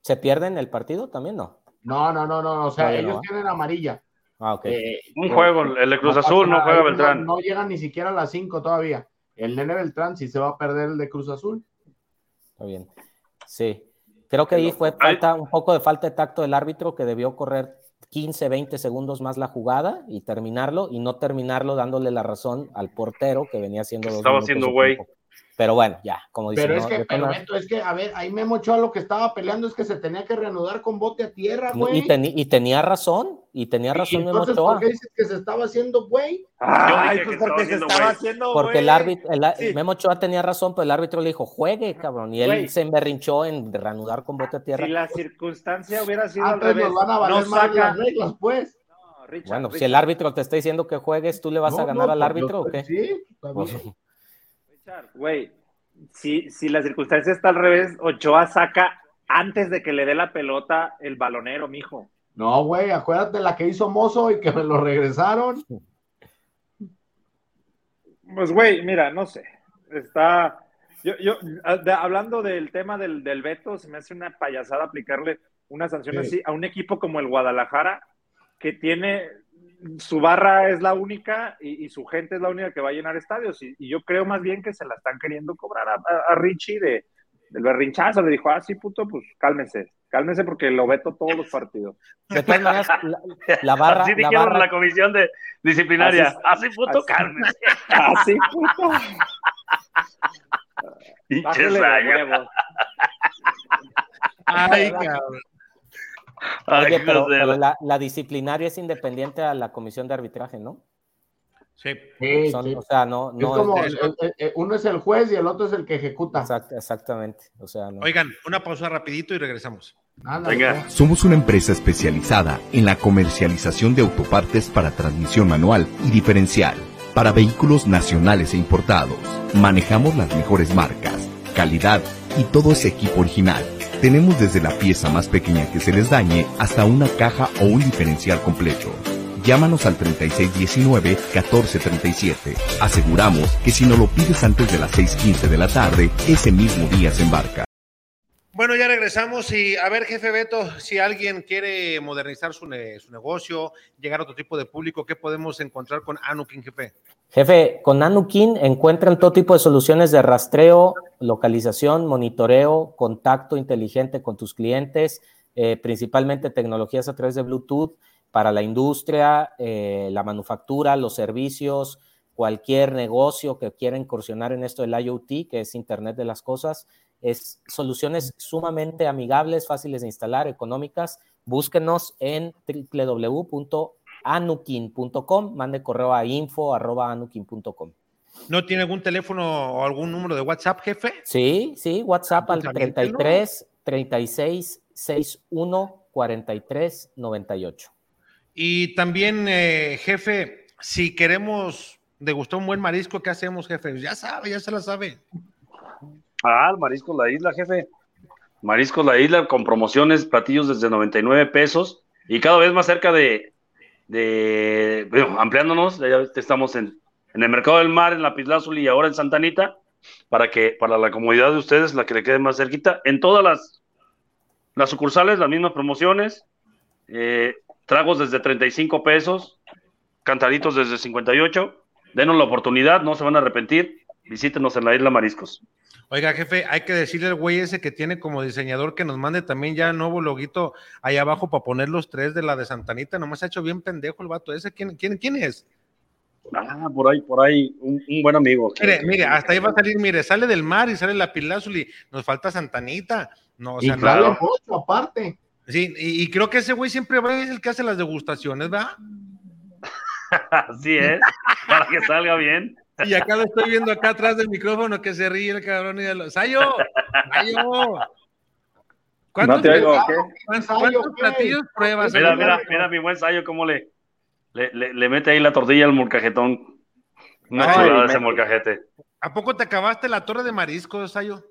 ¿Se pierde en el partido también? No. No, no, no, no. O sea, no, ellos tienen amarilla. Ah, ok. Eh, Un juego, el de Cruz no Azul, no juega Beltrán. No, llegan ni siquiera a las 5 todavía. El nene Beltrán sí se va a perder el de Cruz Azul. Está bien. Sí. Creo que ahí fue falta, un poco de falta de tacto del árbitro que debió correr 15, 20 segundos más la jugada y terminarlo y no terminarlo dándole la razón al portero que venía haciendo dos Estaba haciendo güey. Pero bueno, ya, como dice. Pero no, es que, pero Beto, es que, a ver, ahí Memo Ochoa lo que estaba peleando es que se tenía que reanudar con bote a tierra, güey. y, teni- y tenía razón, y tenía Y razón Memo entonces, Ochoa. ¿por qué dices que se estaba haciendo güey? Ay, dije pues que porque estaba se haciendo estaba güey. haciendo, Porque el güey. árbitro, el Sí. Memo Ochoa tenía razón, pero el árbitro le dijo, juegue, cabrón. Y él Güey. se emberrinchó en reanudar con bote a tierra. Si la circunstancia hubiera sido Ah, al entonces revés, nos van a valer no más saca. las reglas, pues. No, Richard, bueno, si el árbitro te está diciendo que juegues, ¿tú le vas No, a ganar no, al pues, árbitro yo o qué? Sí, está Pues, Richard, güey, si, si la circunstancia está al revés, Ochoa saca antes de que le dé la pelota el balonero, mijo. No, güey, acuérdate la que hizo Mozo y que me lo regresaron. Pues, güey, mira, no sé. Está. Yo, yo, de- hablando del tema del, del veto, se me hace una payasada aplicarle una sanción Sí. así a un equipo como el Guadalajara, que tiene. Su barra es la única y, y su gente es la única que va a llenar estadios. Y, y yo creo más bien que se la están queriendo cobrar a, a- a Richie de, del berrinchazo. Le dijo, ah, sí, puto, pues cálmense. Cálmense porque lo veto todos los partidos. De todas maneras, la, la barra, Así la dijeron barra, la comisión de disciplinaria. Así Así, es. puto, Así. cálmese. Ah, sí, puto. Pinche Bájale de Sayo. huevos. Ay, cabrón. Oye, pero, pero la- disciplinaria es independiente a la comisión de arbitraje, ¿no? Sí. Sí, Son- sí. O sea, no, Es no como, el- el- el- uno es el juez y el otro es el que ejecuta. exact- exactamente. O sea, no. Oigan, una pausa rapidito y regresamos. Venga. pues. Somos una empresa especializada en la comercialización de autopartes para transmisión manual y diferencial para vehículos nacionales e importados. Manejamos las mejores marcas, calidad y todo ese equipo original. Tenemos desde la pieza más pequeña que se les dañe hasta una caja o un diferencial completo. Llámanos al 3619-1437. Aseguramos que si no lo pides antes de las 6.15 de la tarde, ese mismo día se embarca. Bueno, ya regresamos y a ver, jefe Beto, si alguien quiere modernizar su, ne- su negocio, llegar a otro tipo de público, ¿qué podemos encontrar con Anukin, jefe? Jefe, con Anukin encuentran todo tipo de soluciones de rastreo, localización, monitoreo, contacto inteligente con tus clientes, eh, principalmente tecnologías a través de Bluetooth para la industria, eh, la manufactura, los servicios, cualquier negocio que quiera incursionar en esto del IoT, que es Internet de las Cosas. Es soluciones sumamente amigables, fáciles de instalar, económicas. Búsquenos en www.anukin.com. Mande correo a info.anukin.com. ¿No tiene algún teléfono o algún número de WhatsApp, jefe? Sí, sí, WhatsApp al También, 33 36 61 43 98. Y también, eh, jefe, si queremos degustar un buen marisco, ¿qué hacemos, jefe? Ya sabe, ya se la sabe. Ah, el Mariscos La Isla, jefe. Mariscos La Isla con promociones, platillos desde 99 pesos y cada vez más cerca de, de ampliándonos, ya estamos en, en el Mercado del Mar, en la Azul y ahora en Santa Anita, para que para la comodidad de ustedes, la que le quede más cerquita, en todas las, las sucursales, las mismas promociones, eh, tragos desde 35 pesos, cantaditos desde 58, denos la oportunidad, no se van a arrepentir, visítenos en la Isla Mariscos. Oiga, jefe, hay que decirle al güey ese que tiene como diseñador que nos mande también ya el nuevo loguito ahí abajo para poner los tres de la de Santanita. Nomás ha hecho bien pendejo el vato ese. ¿Quién, quién, quién es? Ah, por ahí, por ahí, un, un buen amigo. Mire, mire, hasta ahí va a salir, mire, sale del mar y sale la Pilázuli. Nos falta Santanita. No, o y sea, claro. aparte. Sí, y, y creo que ese güey siempre va es el que hace las degustaciones, ¿verdad? Así es, para que salga bien. Y acá lo estoy viendo acá atrás del micrófono que se ríe el cabrón y lo... ¡Sayo! ¡Sayo! ¿Cuántos, No te oigo, ¿qué? ¿cuántos- Sayo, cuántos ¿qué? platillos pruebas? Mira, mira, mira mi buen Sayo, cómo le, le, le- le mete ahí la tortilla al molcajetón. Una Ay, chulada ese molcajete. ¿A poco te acabaste la torre de mariscos, Sayo?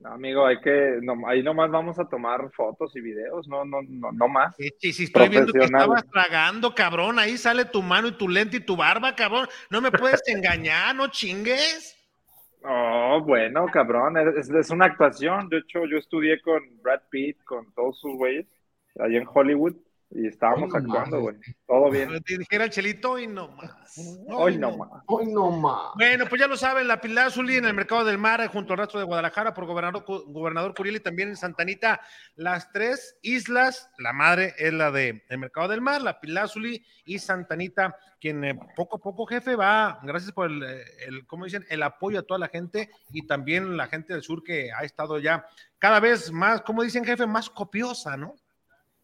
No, amigo, hay que, no, ahí nomás vamos a tomar fotos y videos, no, no, no, no más. Sí, sí, sí, estoy viendo que estabas tragando, cabrón. Ahí sale tu mano y tu lente y tu barba, cabrón. No me puedes engañar, no chingues. Oh, bueno, cabrón, es, es una actuación. De hecho, yo estudié con Brad Pitt, con todos sus güeyes, ahí en Hollywood, y estábamos Hoy actuando, güey. Todo bien. Te dijera el chelito y no más. Hoy no más. Hoy no más. Bueno, pues ya lo saben, la Pilar en el Mercado del Mar, junto al rastro de Guadalajara, por gobernador, gobernador Curiel y también en Santanita, las tres islas, la madre es la de el Mercado del Mar, la Pilar y Santanita, quien eh, poco a poco, jefe, va, gracias por el, eh, el, ¿cómo dicen?, el apoyo a toda la gente y también la gente del sur que ha estado ya cada vez más, ¿cómo dicen, jefe?, más copiosa, ¿no?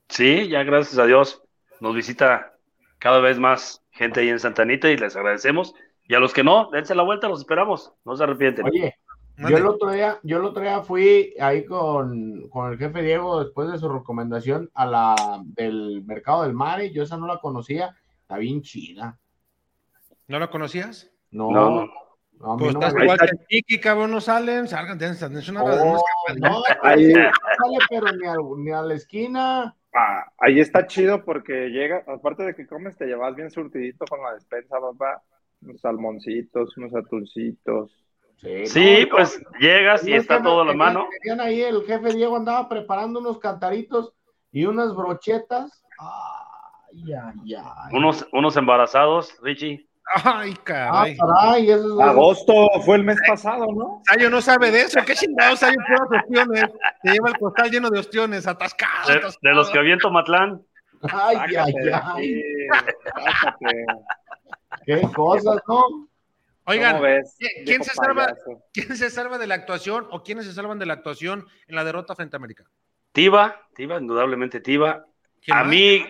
Sí, ya gracias a Dios nos visita cada vez más gente ahí en Santanita y les agradecemos. Y a los que no, dense la vuelta, los esperamos. No se arrepienten. Oye, yo el otro día, yo el otro día fui ahí con, con el jefe Diego después de su recomendación a la del mercado del mar y yo esa no la conocía, está bien chida. ¿No la conocías? No, No, no, no. a mí Pues no me estás Ahí igual que cabrón, no salen, salgan, dense, dense una, Oh, una no, Ahí- no sale, pero ni a, ni a la esquina. Ah, ahí está chido porque llega, aparte de que comes, te llevas bien surtidito con la despensa, papá. Unos salmoncitos, unos atuncitos. Sí, pues llegas y Es está todo a la mano. ahí el jefe Diego andaba preparando unos cantaritos y unas brochetas. Ay, ay, ay. Unos, unos embarazados, Richie. Ay, Ah, caray. eso es- Agosto fue el mes pasado, ¿no? Sayo no sabe de eso. ¿Qué chingados hay puras opciones? Te lleva el costal lleno de ostiones, atascado. De, atascado. de los que aviento Matlán. Ay, ay, Sácate ay. sácate. Qué cosas, ¿no? Oigan, ¿Cómo ves, ¿quién- ¿quién viejo se salva? ¿quién se salva de la actuación o quiénes se salvan de la actuación en la derrota frente a América? Tiva, Tiva, indudablemente Tiva. ¿Quién A más? mí,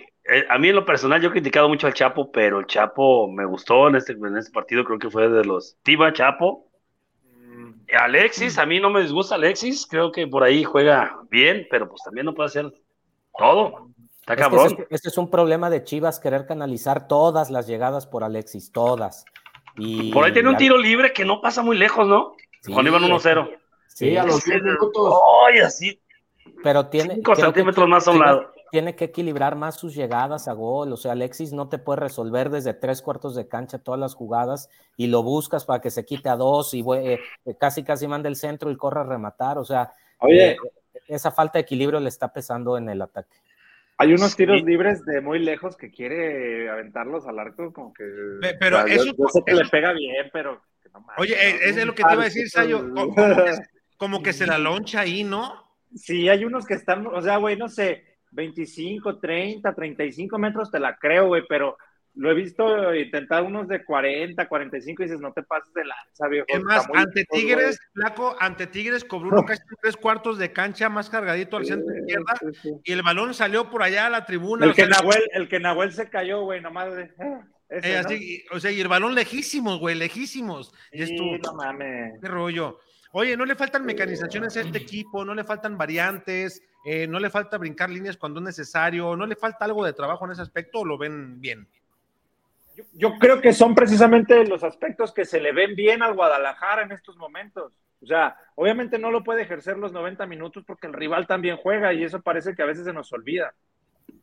a mí en lo personal, yo he criticado mucho al Chapo, pero el Chapo me gustó en este, en este partido, creo que fue de los Tiva, Chapo. Mm, Alexis, a mí no me disgusta Alexis, creo que por ahí juega bien, pero pues también no puede hacer todo. Está Es cabrón. ese, ese es un problema de Chivas, querer canalizar todas las llegadas por Alexis, todas. Y Por ahí tiene un tiro libre que no pasa muy lejos, ¿no? Sí, Cuando iban 1-0. Sí, a los Sí, 10 minutos. Ay, así, pero tiene 5 creo que centímetros más a un Chivas lado. Tiene que equilibrar más sus llegadas a gol. O sea, Alexis no te puede resolver desde tres cuartos de cancha todas las jugadas y lo buscas para que se quite a dos y eh, casi casi manda el centro y corra a rematar. O sea, Oye, eh, esa falta de equilibrio le está pesando en el ataque. hay unos sí. tiros libres de muy lejos que quiere aventarlos al arco, como que. Pe- pero o sea, eso- yo, yo sé que le pega bien, pero. que no mames, Oye, ¿no? eh, es de lo que te iba a decir, Sayo. co- Como que, como que se la loncha ahí, ¿no? Sí, hay unos que están, o sea, güey, no sé, 25, 30, 35 metros te la creo, güey, pero lo he visto intentar unos de 40, 45 y dices, no te pases de lanza, viejo. Es más, ante güey. Tigres, Flaco, ante Tigres cobró uno casi tres cuartos de cancha más cargadito al centro izquierda sí, sí. y el balón salió por allá a la tribuna. El sea, que, Nahuel, el que Nahuel se cayó, güey, nomás de. ah, ese, eh, ¿no? así, o sea, y el balón lejísimos, güey, lejísimos. Y es Sí, tu, no mames. qué rollo. Oye, no le faltan mecanizaciones a este equipo, no le faltan variantes, eh, no le falta brincar líneas cuando es necesario, no le falta algo de trabajo en ese aspecto o lo ven bien. Yo, yo creo que son precisamente los aspectos que se le ven bien al Guadalajara en estos momentos. O sea, obviamente no lo puede ejercer los 90 minutos porque el rival también juega y eso parece que a veces se nos olvida.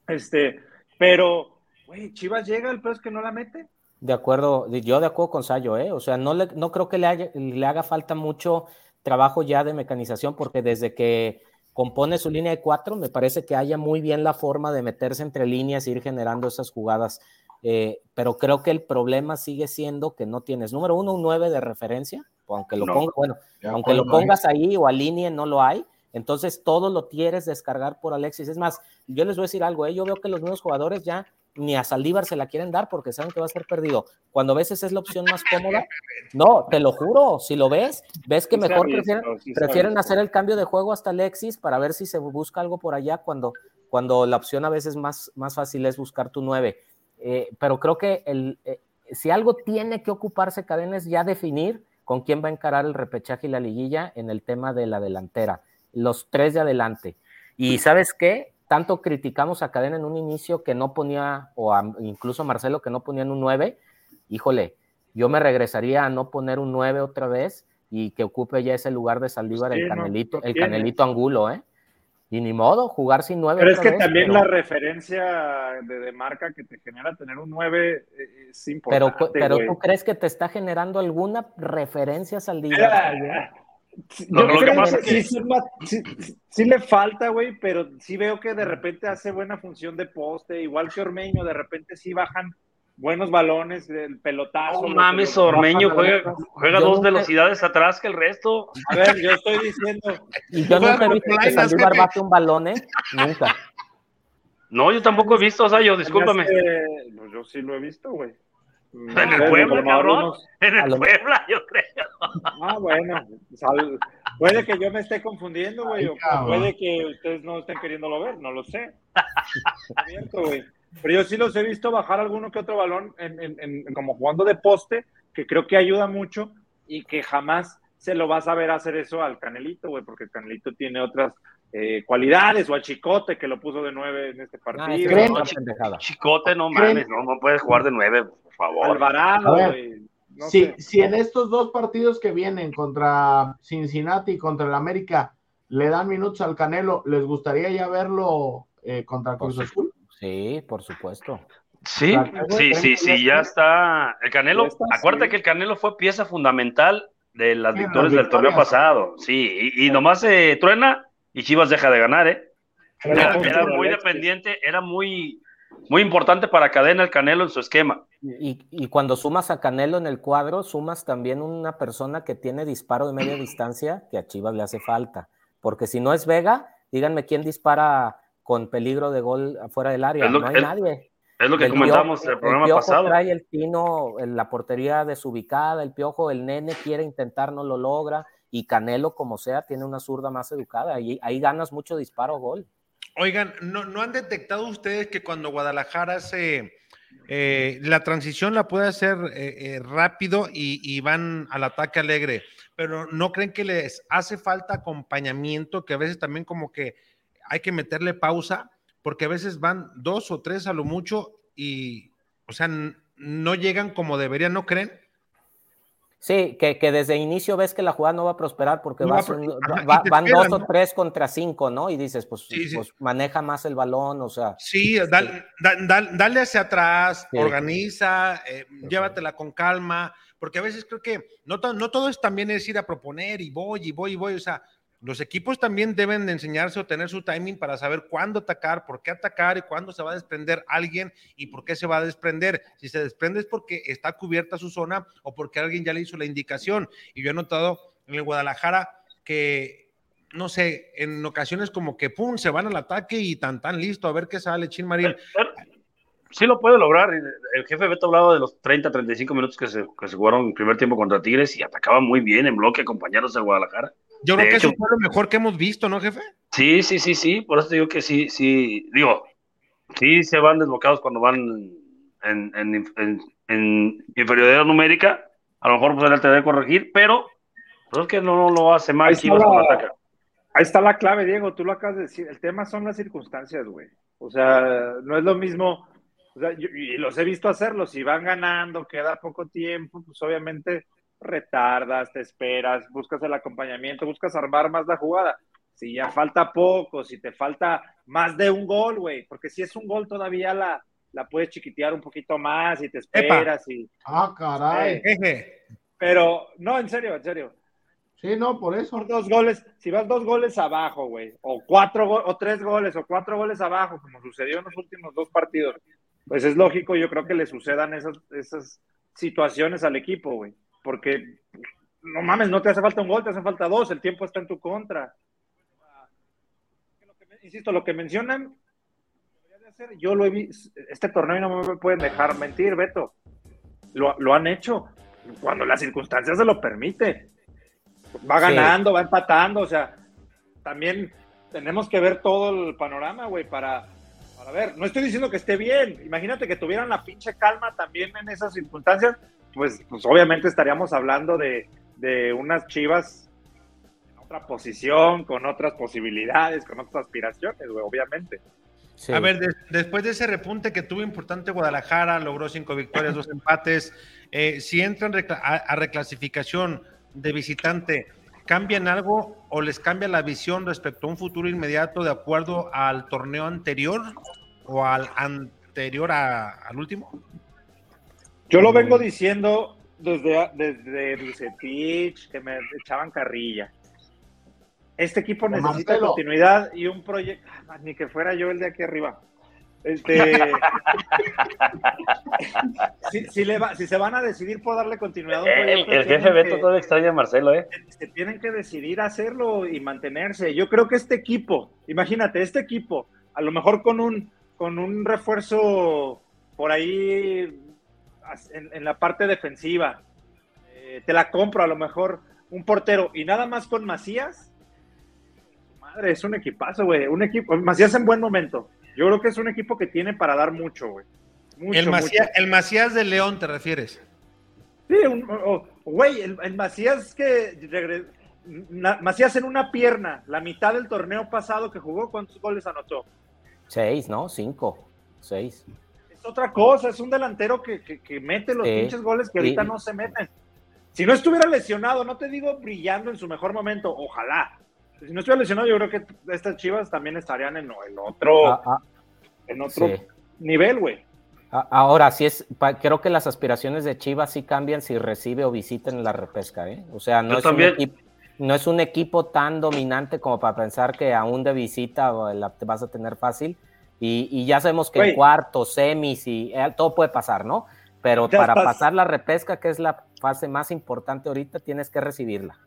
Este, pero, güey, Chivas llega, el peor es que no la mete. De acuerdo, yo de acuerdo con Sayo, ¿eh? O sea, no, le, no creo que le, haya- le haga falta mucho trabajo ya de mecanización, porque desde que compone su línea de cuatro, me parece que haya muy bien la forma de meterse entre líneas e ir generando esas jugadas. Eh, pero creo que el problema sigue siendo que no tienes, número uno, un 9 de referencia, aunque lo No. ponga, bueno, aunque lo hay- pongas ahí o alinee, no lo hay. Entonces todo lo quieres descargar por Alexis. Es más, yo les voy a decir algo, ¿eh? yo veo que los nuevos jugadores ya ni a Saldívar se la quieren dar porque saben que va a ser perdido. Cuando ves esa es la opción más cómoda, no, te lo juro, si lo ves, ves que mejor prefieren, hacer el cambio de juego hasta Alexis para ver si se busca algo por allá cuando, cuando la opción a veces más, más fácil es buscar tu 9. Eh, pero creo que el, eh, si algo tiene que ocuparse Cadena es ya definir con quién va a encarar el repechaje y la liguilla en el tema de la delantera, los tres de adelante. Y sabes qué, tanto criticamos a Cadena en un inicio que no ponía, o a- incluso Marcelo que no ponían un 9, híjole, yo me regresaría a no poner un 9 otra vez y que ocupe ya ese lugar de Saldívar el sí, no, Canelito, no el. Canelito Angulo, ¿eh? Y ni modo, jugar sin 9 Pero es que vez, también pero- la referencia de, de marca que te genera tener un 9 es Pero, importante. pero güey. tú crees que te está generando alguna referencia Saldívar? Lo- Yo lo que creo pasa que es que- sí, le falta, güey, pero sí veo que de repente hace buena función de poste, igual que Ormeño, de repente sí bajan buenos balones, el pelotazo. No mames, Ormeño juega, dos nunca- velocidades atrás que el resto. A ver, yo estoy diciendo, Y yo nunca he visto que Saldívar bate un balón, ¿eh? Nunca. No, yo tampoco he visto, o sea, yo, discúlpame. hace- pues yo sí lo he visto, güey. En el Puebla, cabrón. unos- En el lo- Puebla, yo creo. Ah, bueno, sal- puede que yo me esté confundiendo, güey, puede que ustedes no estén queriéndolo ver, no lo sé. Abierto, güey. Pero yo sí los he visto bajar alguno que otro balón en, en- en- como jugando de poste, que creo que ayuda mucho y que jamás se lo vas a ver hacer eso al Canelito, güey, porque el Canelito tiene otras eh, cualidades, o al Chicote que lo puso de nueve en este Ah, partido, una ¿no? Chicote, no mames, no, no puedes jugar de nueve, por favor. Alvarado, güey. No si, sé. si en estos dos partidos que vienen contra Cincinnati y contra el América le dan minutos al Canelo, ¿les gustaría ya verlo eh, contra Cruz Azul. Sí, por supuesto. Sí, sí, sí, sí, ya está. El Canelo, acuérdate que el Canelo fue pieza fundamental de las victorias del torneo pasado. Sí, y, nomás se truena y Chivas deja de ganar, ¿eh? Era, era muy dependiente, era muy, muy importante para Cadena el Canelo en su esquema. Y, y, cuando sumas a Canelo en el cuadro, sumas también una persona que tiene disparo de media distancia que a Chivas le hace falta. Porque si no es Vega, díganme quién dispara con peligro de gol afuera del área. no hay nadie. Es lo que comentamos el, el programa piojo pasado. Trae el pino la portería desubicada, el piojo, el nene quiere intentar, no lo logra. Y Canelo, como sea, tiene una zurda más educada. Ahí, ahí ganas mucho disparo gol. Oigan, ¿no, ¿no han detectado ustedes que cuando Guadalajara hace eh, la transición la puede hacer eh, eh, rápido y, y, van al ataque alegre, pero no creen que les hace falta acompañamiento, que a veces también como que hay que meterle pausa, porque a veces van dos o tres a lo mucho y, o sea, no llegan como deberían, ¿no creen? Sí, que, que, desde inicio ves que la jugada no va a prosperar porque no va, va, va, van dos ¿no? o tres contra cinco, ¿no? Y dices, pues, sí, sí. pues, maneja más el balón, o sea. Sí, dale, dale, dale hacia atrás, sí. organiza, eh, llévatela con calma, porque a veces creo que no, no todo es también es ir a proponer y voy y voy y voy, o sea, los equipos también deben de enseñarse o tener su timing para saber cuándo atacar, por qué atacar y cuándo se va a desprender alguien y por qué se va a desprender. Si se desprende es porque está cubierta su zona o porque alguien ya le hizo la indicación. Y yo he notado en el Guadalajara que, no sé, en ocasiones como que pum, se van al ataque y tan tan listo, a ver qué sale, Chin Marín. Sí lo puede lograr. El jefe Beto hablaba de los 30, 35 minutos que se, que se jugaron en primer tiempo contra Tigres y atacaba muy bien en bloque acompañados del Guadalajara. Yo creo de que hecho, eso fue lo mejor que hemos visto, ¿no, jefe? Sí, sí, sí, sí. Por eso digo que sí, sí. Digo, sí se van desbocados cuando van en, en, en, en inferioridad numérica. A lo mejor pues él te debe corregir, pero pues es que no, no lo hace mal. Ahí está, la, ahí está la clave, Diego. Tú lo acabas de decir. El tema son las circunstancias, güey. O sea, no es lo mismo. O sea, yo, y los he visto hacerlo. Si van ganando, queda poco tiempo, pues obviamente retardas, te esperas, buscas el acompañamiento, buscas armar más la jugada. Si ya falta poco, si te falta más de un gol, güey, porque si es un gol todavía la, la puedes chiquitear un poquito más y te esperas y... Ah, caray. Eh, pero, no, en serio, en serio. Sí, no, por eso. Por dos goles, si vas dos goles abajo, güey, o cuatro o tres goles, o cuatro goles abajo, como sucedió en los últimos dos partidos, pues es lógico, yo creo que le sucedan esas, esas situaciones al equipo, güey porque no mames, no te hace falta un gol, te hace falta dos, el tiempo está en tu contra. Insisto, lo que mencionan, yo lo he visto, este torneo no me pueden dejar mentir, Beto. Lo, lo han hecho cuando las circunstancias se lo permite. Va ganando, sí. va empatando, o sea, también tenemos que ver todo el panorama, güey, para, para ver. No estoy diciendo que esté bien. Imagínate que tuvieran la pinche calma también en esas circunstancias pues, pues obviamente estaríamos hablando de, de unas chivas en otra posición, con otras posibilidades, con otras aspiraciones, güey, obviamente. Sí. A ver, de, después de ese repunte que tuvo importante Guadalajara, logró cinco victorias, dos empates, eh, si entran a, a, reclasificación de visitante, ¿cambian algo o les cambia la visión respecto a un futuro inmediato de acuerdo al torneo anterior o al anterior a, al último? Yo lo vengo diciendo desde, desde Bucetich, que me echaban carrilla. Este equipo necesita Marcelo. continuidad y un proyecto, ah, ni que fuera yo el de aquí arriba. Este, si, si, le va, si, se van a decidir por darle continuidad a un proyecto, el, el jefe Beto todo extraña a Marcelo, ¿eh? Se tienen que decidir hacerlo y mantenerse. Yo creo que este equipo, imagínate, este equipo, a lo mejor con un, con un refuerzo por ahí en, en la parte defensiva. Eh, te la compro a lo mejor un portero y nada más con Macías. Madre, es un equipazo, güey. Un equipo, Macías en buen momento. Yo creo que es un equipo que tiene para dar mucho, güey. El, Macías, el Macías de León, ¿te refieres? Sí, güey, oh, el, el, Macías que regre, Macías en una pierna, la mitad del torneo pasado que jugó, ¿cuántos goles anotó? Seis, ¿no? Cinco, seis otra cosa, es un delantero que, que, que mete los sí, pinches goles que ahorita sí. no se meten. Si no estuviera lesionado, no te digo brillando en su mejor momento, ojalá, Si no estuviera lesionado, yo creo que estas chivas también estarían en el otro, Ah, ah, en otro sí. nivel, güey. Ahora, sí es, pa- creo que las aspiraciones de Chivas sí cambian si recibe o visita en la repesca, ¿eh? O sea, no es, un equipo, no es un equipo tan dominante como para pensar que aún de visita o la- te vas a tener fácil. Y, y ya sabemos que en cuartos, semis y eh, todo puede pasar, ¿no? Pero para estás- pasar la repesca, que es la fase más importante ahorita, tienes que recibirla.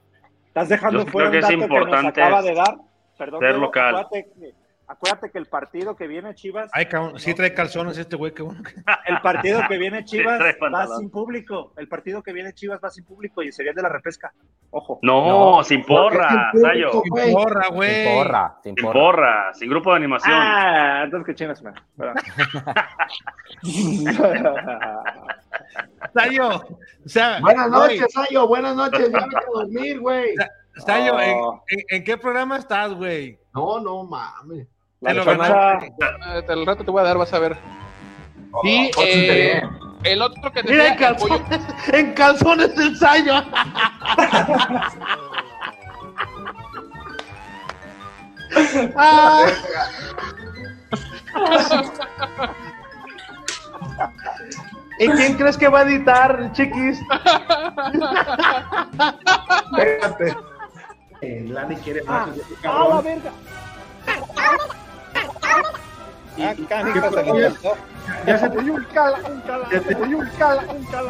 Estás dejando Yo fuera creo un que es que nos acaba de dar. Perdón, ser local. Que- acuérdate que el partido que viene Chivas, Ay, cabrón, sí trae calzones este güey, qué bueno. que- el partido que viene Chivas trae va sin público. El partido que viene Chivas va sin público y sería el de la repesca. Ojo. No, sin porra, es Sayo. güey. Porra, Sin güey. porra, sin Sin porra. porra, sin grupo de animación. Ah, entonces que chingas, man. Sayo, o sea, Buenas noches, Sayo. Buenas noches. Ya vete a dormir, güey. Sayo, ¿en, en- en qué programa estás, güey? No, no mames. La Te ganaste. Eh, Al rato te voy a dar, vas a ver. Sí, eh, el otro que Mira, en el calzones, en calzones del Sayo. Ah. ¿Y quién crees que va a editar, chiquis? Espérate. Eh, Lani quiere más. ¡Ah, la verga! Ah, cánica, se le encantó. Ya se te un cala, un cala, un cala, un cala,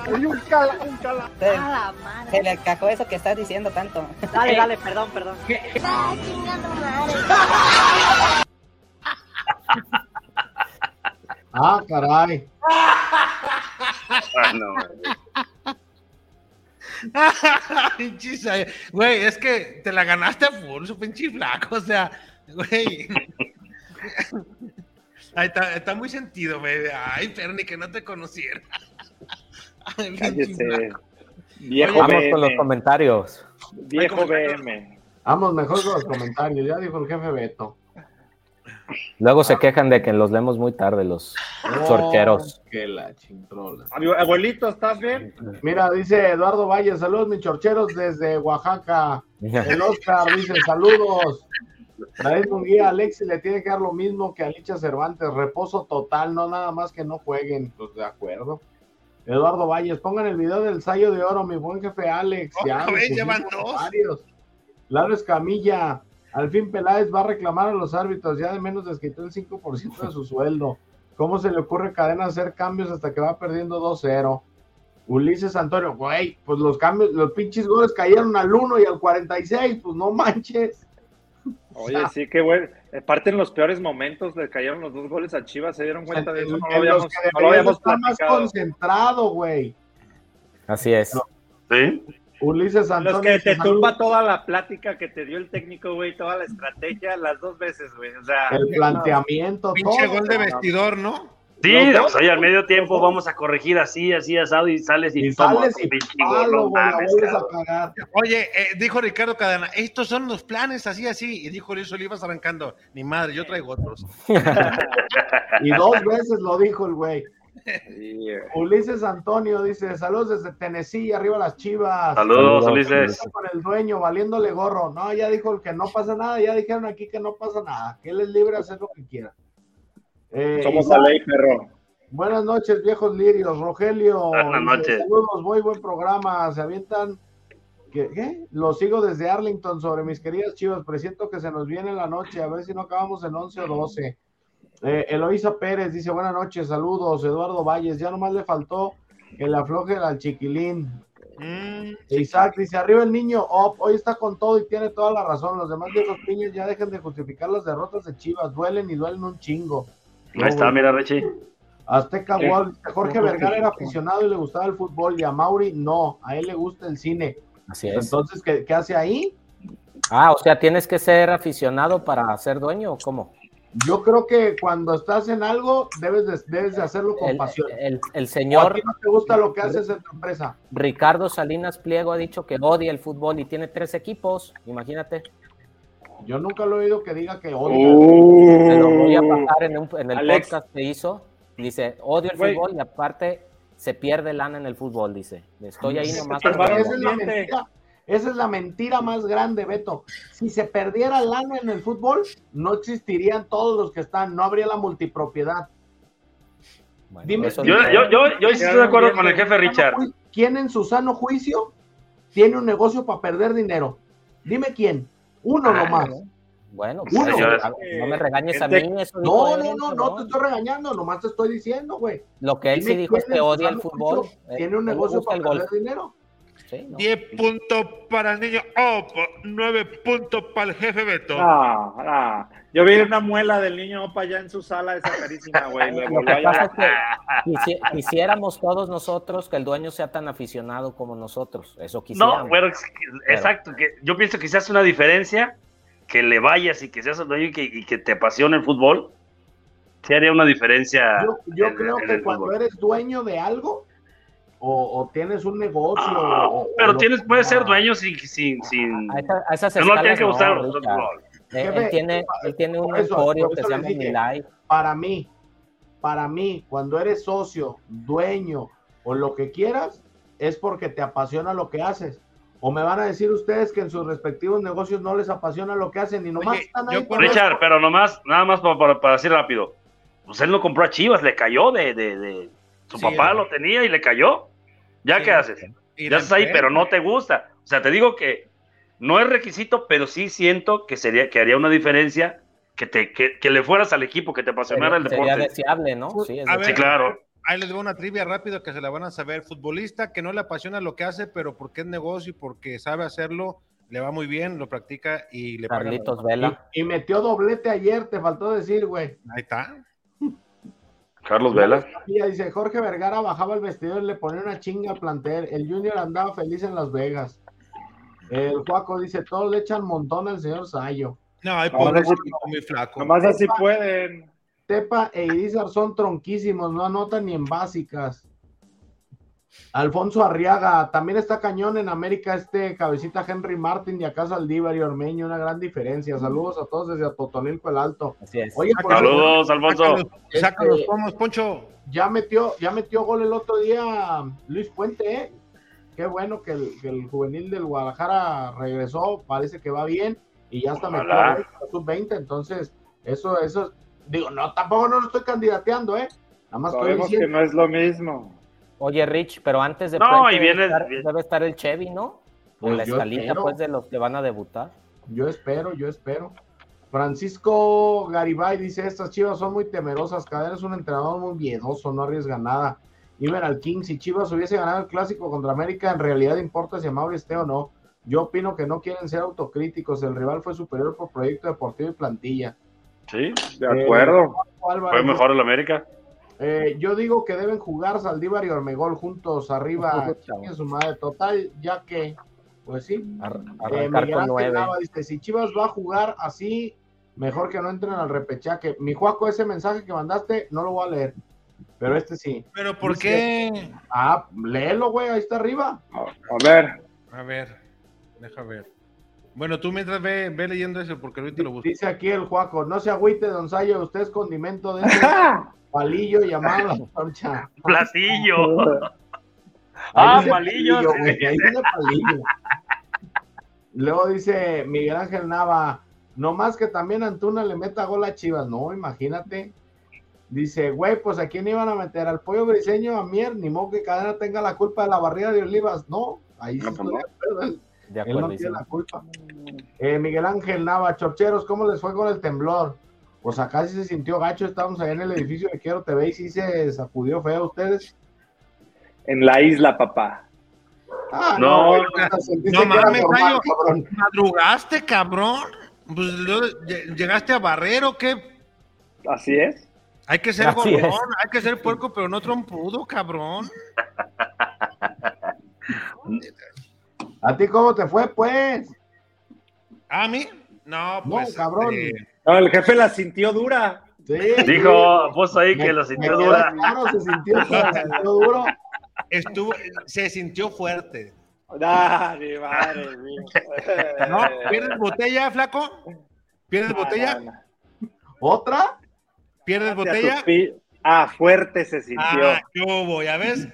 un cala, un cala. Se, se le cajó eso que estás diciendo tanto. Dale, dale, perdón, perdón. Ah, caray. Ah, no, Pinche Sayo. Güey, es que te la ganaste a full, su pinche flaco, o sea, güey. Ay, está, está muy sentido, güey. Ay, pero ni que no te conociera. Ay, Cállese. Viejo Oye, Vamos con los comentarios. Viejo BM. Vamos mejor con los comentarios. Ya dijo el jefe Beto. Luego se quejan de que los leemos muy tarde, los chorcheros. Oh, Que la chintrola. Abu- Abuelito, ¿estás bien? Mira, dice Eduardo Valle, saludos mis chorcheros desde Oaxaca. El Oscar dice, saludos. Traes un guía, Alexi le tiene que dar lo mismo que a Licha Cervantes, reposo total, no nada más que no jueguen. Pues de acuerdo. Eduardo Valles, pongan el video del Sayo de Oro, mi buen jefe Alex. Ya, Otra vez le llevan dos. varios. Laro Escamilla, al fin Peláez va a reclamar a los árbitros, ya de menos les quitó el 5% de su sueldo. ¿Cómo se le ocurre a Cadena hacer cambios hasta que va perdiendo 2-0? Ulises Antonio, güey, pues los cambios, los pinches goles cayeron al 1 y al 46, pues no manches. Oye, sí, qué bueno. Aparte, en los peores momentos le cayeron los dos goles a Chivas, se dieron cuenta de eso. No lo los habíamos, que no lo habíamos estar más concentrado, güey. Así es. ¿Sí? Ulises Los Antonio. que te tumba toda la plática que te dio el técnico, güey, toda la estrategia, las dos veces, güey. O sea, El planteamiento, Pinche todo. gol de vestidor, ¿no? Sí, o sea, y al medio tiempo vamos a corregir así, así, asado, y sales y, Y sales y palo, mames, a. Oye, eh, dijo Ricardo Cadena, estos son los planes, así, así. Y dijo Luis Olivas arrancando, ni madre, yo traigo otros. Y dos veces lo dijo el güey. Ulises Antonio dice, saludos desde Tennessee, arriba las chivas. Saludos, Saludos, Ulises. Con el dueño, valiéndole gorro. No, ya dijo el que no pasa nada, ya dijeron aquí que no pasa nada, que él es libre de hacer lo que quiera. Eh, somos Isaac, la ley, perro. Buenas noches, viejos lirios. Rogelio. Buenas noches. Saludos, muy buen programa. Se avientan. ¿Qué, qué? Lo sigo desde Arlington sobre mis queridas chivas. Presiento que se nos viene la noche. A ver si no acabamos en 11 o 12. Eh, Eloísa Pérez dice: Buenas noches, saludos. Eduardo Valles, ya nomás le faltó que le afloje al chiquilín. Mm, Isaac dice: Arriba el niño, Op, hoy está con todo y tiene toda la razón. Los demás viejos piños ya dejen de justificar las derrotas de chivas. Duelen y duelen un chingo. Ahí está, mira, Richie. Azteca Sí. Wall, Jorge Vergara era aficionado y le gustaba el fútbol y a Mauri no, a él le gusta el cine. Así es. Entonces, ¿qué, qué hace ahí? Ah, o sea, tienes que ser aficionado para ser dueño o cómo? Yo creo que cuando estás en algo, debes de, debes de hacerlo con El, pasión. el- el O a señor ti no te gusta lo que haces en tu empresa. Ricardo Salinas Pliego ha dicho que odia el fútbol y tiene tres equipos. Imagínate. Yo nunca lo he oído que diga que odia. Te lo voy a pasar en, un- en el Alex. podcast que hizo. Dice, odio el fútbol y aparte se pierde lana en el fútbol, dice. Estoy ahí Se nomás. te por va a verlo". Esa es la mentira. Esa es la mentira más grande, Beto. Si se perdiera lana en el fútbol, no existirían todos los que están, no habría la multipropiedad. Bueno, Dime- Yo, yo, yo, yo sí estoy de acuerdo con el jefe Richard. ¿Quién en su sano juicio tiene un negocio para perder dinero? Dime quién. Uno Ah, nomás. Bueno, Uno. pues, no me regañes a gente- mí. Eso No, no, no, no cabrón. te estoy regañando, nomás te estoy diciendo, güey. Lo que él sí dijo es que odia el fútbol. Eh, Tiene un no negocio para perder dinero. Sí, ¿no? 10 puntos para el niño Opa, 9 puntos para el jefe Beto. No, no. Yo vi una muela del niño Opa allá en su sala, esa carísima, güey. Lo que pasa es que quisi- quisiéramos todos nosotros que el dueño sea tan aficionado como nosotros. Eso quisiéramos. No, exacto. Que yo pienso que se hace una diferencia que le vayas y que seas el dueño y que, y que te apasione el fútbol. Sí haría una diferencia. Yo, yo en- creo en que cuando fútbol. eres dueño de algo o, o tienes un negocio. Ah, o- o pero lo tienes, puedes ser dueño sin. sin, sin... A, esa- a esas No, no escalas tiene que gustar no. Eh, él, tiene, él tiene un eso- emporio que se llama. Milay. Para mí, para mí, cuando eres socio, dueño o lo que quieras, es porque te apasiona lo que haces. O me van a decir ustedes que en sus respectivos negocios no les apasiona lo que hacen y nomás Oye, están ahí Richard, pero nomás, nada más para, para, para decir rápido. Pues él no compró a Chivas, le cayó de. de, de- Su Sí, papá lo tenía y le cayó. ¿Ya Sí. qué haces? Y Ya estás ahí, pero no te gusta. O sea, te digo que no es requisito, pero sí siento que sería que haría una diferencia que te que, que le fueras al equipo, que te apasionara Sería, el sería deporte. deseable, ¿no? Sí, es A Sí, claro. Ahí les doy una trivia rápido que se la van a saber. Futbolista que no le apasiona lo que hace, pero porque es negocio y porque sabe hacerlo, le va muy bien, lo practica y le. Carlitos Vela. Y, y metió doblete ayer, te faltó decir, güey. Ahí está. Carlos Vela. Y dice, Jorge Vergara bajaba el vestidor y le ponía una chinga al plantel. El Junior andaba feliz en Las Vegas. El Juaco dice, todos le echan montón al señor Sayo. No, hay pobre muy flaco. Nomás así pueden. Tepa e Irizar son tronquísimos, no anotan ni en básicas. Alfonso Arriaga, también está cañón en América este cabecita Henry Martin y acá Saldívar y Ormeño, una gran diferencia. Saludos a todos desde Atotonilco el Alto. Así es. Oye, Saludos, Alfonso. Sácalos, Este- pomos, Poncho. ya metió, ya metió gol el otro día Luis Puente, ¿eh? Qué bueno que el, que el juvenil del Guadalajara regresó, parece que va bien y ya está metido para sub-20, entonces eso, eso, digo, no, tampoco no lo estoy candidateando, ¿eh? Nada más estoy que no es lo mismo. Oye, Rich, pero antes de No, Puente y debe, viene- estar, viene- debe estar el Chevy, ¿no? Pues en la escalita, espero. pues, de los que van a debutar. Yo espero, yo espero. Francisco Garibay dice, estas chivas son muy temerosas, Cadena es un entrenador muy miedoso, no arriesga nada. Iber al King, si Chivas hubiese ganado el clásico contra América, en realidad importa si Mauri esté o no. Yo opino que no quieren ser autocríticos, el rival fue superior por proyecto deportivo y plantilla. Sí, De acuerdo. Álvarez, fue mejor el América. Eh, yo digo que deben jugar Saldívar y Ormegol juntos arriba, chingue su madre, total, ya que, pues sí, Ar- Eh, con. Nava dice, si Chivas va a jugar así, mejor que no entren al repechaje. Mi Juaco, ese mensaje que mandaste, no lo voy a leer. Pero este sí. Pero ¿por Dice- qué? Ah, léelo, güey, ahí está arriba. A ver. A ver, deja ver. Bueno, tú mientras ve, ve leyendo eso, porque ahorita lo busco. Dice aquí el Juaco, no se agüite, don Sayo, usted es condimento de ese palillo llamado la torcha. Platillo. Ah, dice palillo. ahí dice palillo. Luego dice Miguel Ángel Nava, no más que también Antuna le meta gol a Chivas. No, imagínate. Dice, güey, pues a quién iban a meter al pollo briseño, a Mier, ni modo que Cadena tenga la culpa de la barrida de Olivas. No, ahí sí No, pues estoy no. de acuerdo, él- De él no acuerdo. tiene la culpa. Eh, Miguel Ángel Nava, Chorcheros, ¿cómo les fue con el temblor? Pues acá sí se sintió gacho, estábamos allá en el edificio de Quiero TV y sí se sacudió feo a ustedes. En la isla, papá. Ah, No, no era mames, normal, cabrón. ¿Madrugaste, cabrón? Pues llegaste a barrer o qué? Así es. Hay que ser Así gorrón, es. hay que ser puerco, pero no trompudo, cabrón. ¿A ti cómo te fue, pues? ¿A mí? No, No, pues. cabrón. este, No, el jefe la sintió dura. Sí. Dijo, puso ahí que Me- lo sintió dura. Claro, se sintió, se sintió duro. estuvo, se sintió fuerte. Mi madre mía. ¿No? ¿Pierdes botella, flaco? ¿Pierdes No, botella? no, no. ¿Otra? ¿Pierdes botella? Ah, fuerte se sintió. Ah, ¿qué hubo? ¿Ya ves?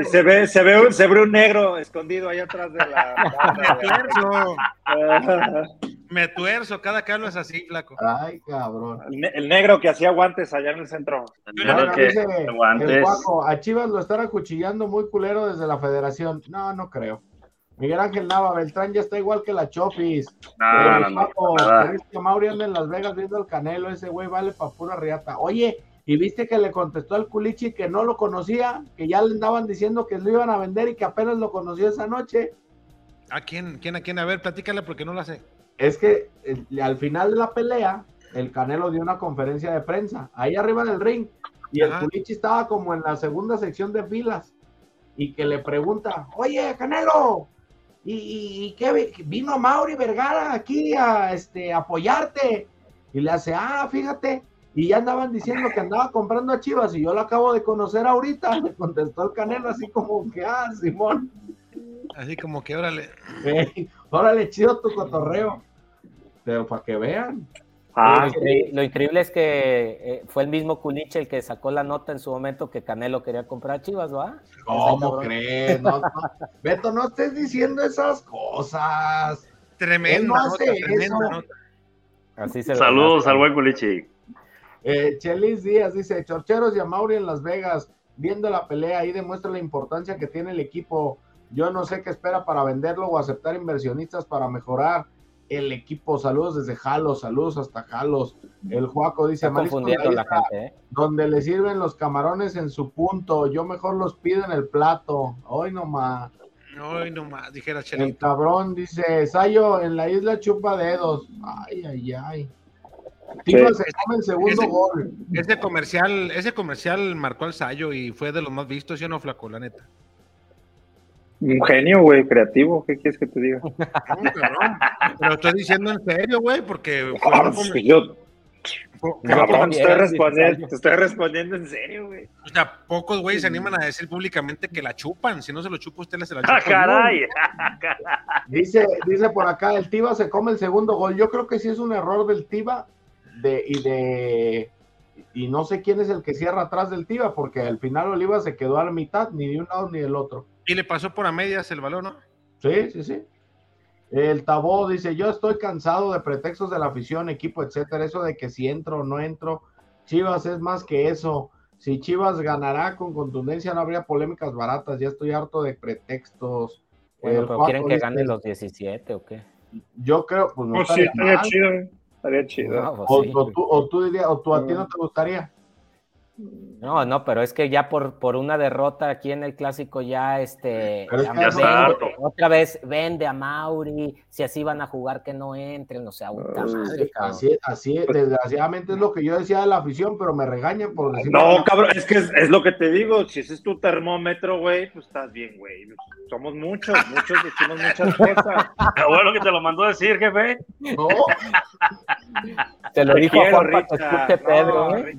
Y se ve, se ve, un, se ve un negro escondido ahí atrás de la. Me tuerzo. Me tuerzo, cada hablo es así, flaco. Ay, cabrón. El, ne- el negro que hacía guantes allá en el centro. Que- dice el guantes. Guaco, a Chivas lo están acuchillando muy culero desde la federación. No, no creo. Miguel Ángel Nava, Beltrán ya está igual que la Chofis. No, Eh, no, no, Guaco, nada. ¿crees que Mauri anda en Las Vegas viendo al Canelo? Ese güey vale pa' pura riata. Oye, ¿y viste que le contestó al Culichi que no lo conocía? Que ya le andaban diciendo que lo iban a vender y que apenas lo conoció esa noche. ¿A quién? ¿Quién? ¿A quién? A ver, platícale porque no la sé. Es que eh, al final de la pelea, el Canelo dio una conferencia de prensa, ahí arriba del ring, y el. Culichi estaba como en la segunda sección de filas, y que le pregunta, oye, Canelo, ¿y, y- y qué vi- vino Mauri Vergara aquí a este, apoyarte? Y le hace, ah, fíjate, y ya andaban diciendo que andaba comprando a Chivas, y yo lo acabo de conocer ahorita, le contestó el Canelo así como que, ah, Simón, Así como que órale. ey, órale, chido tu cotorreo. Pero para que vean. Ah, lo, increíble, lo increíble es que eh, fue el mismo Culiche el que sacó la nota en su momento que Canelo quería comprar a Chivas, ¿va? ¿Cómo crees? No, no. Beto, no estés diciendo esas cosas. Él Tremenda no nota, hace tremenda eso. nota. Así se Saludos al buen Culichi. Eh, Chelis Díaz dice, Chorcheros y a Mauri en Las Vegas, viendo la pelea, ahí demuestra la importancia que tiene el equipo. Yo no sé qué espera para venderlo o aceptar inversionistas para mejorar el equipo. Saludos desde Jalos, saludos hasta Jalos. El Juaco dice, Está "Mariscos confundiendo la isla, gente, ¿eh? donde le sirven los camarones en su punto, yo mejor los pido en el plato. Hoy nomás. Ay, no más, dijera El Chelito. cabrón dice, Sayo, en la isla chupa dedos. Ay, ay, ay. Tigres se come el segundo Ese- gol. Ese comercial, ese comercial marcó al Sayo y fue de los más vistos, ¿sí o no, flaco? La neta. un genio, güey, creativo. ¿Qué quieres que te diga? No, cabrón. Pero estoy diciendo en serio, güey, porque fue Ah, pues, comer- yo, estoy respondiendo, te estoy respondiendo en serio, güey. O sea, pocos güeyes se animan a decir públicamente que la chupan. Si no se lo chupa, usted le se la ¡Ah, chupa. caray! Dice, dice por acá, el Tiba se come el segundo gol. Yo creo que sí es un error del Tiba de, y de y no sé quién es el que cierra atrás del Tiba, porque al final Oliva se quedó a la mitad, ni de un lado ni del otro. Y le pasó por a medias el balón, ¿no? Sí, sí, sí. El Tabó dice, yo estoy cansado de pretextos de la afición, equipo, etcétera, eso de que si entro o no entro. Chivas es más que eso. Si Chivas ganará con contundencia, no habría polémicas baratas. Ya estoy harto de pretextos. Bueno, pero quieren que dice, ganen los 17 o qué? Yo creo, pues no Pues sí, estaría mal. chido, güey. Estaría chido. Pues O, sí. o tú, o tú dirías, o tú a ti no te gustaría. No, no, pero es que ya por, por una derrota aquí en el clásico ya este Pero es ya que ya vende- está harto. otra vez vende a Mauri, si así van a jugar que no entren, o sea, puta madre, cabrón. Así, así, desgraciadamente es lo que yo decía de la afición, pero me regañan por decir. No, cabrón, es que es, es lo que te digo. Si ese es tu termómetro, güey, pues estás bien, güey. Somos muchos, muchos decimos muchas cosas. Qué bueno que te lo mandó a decir, jefe. No, Te lo Te dijo quiero, Juan Pedro, No, ¿eh?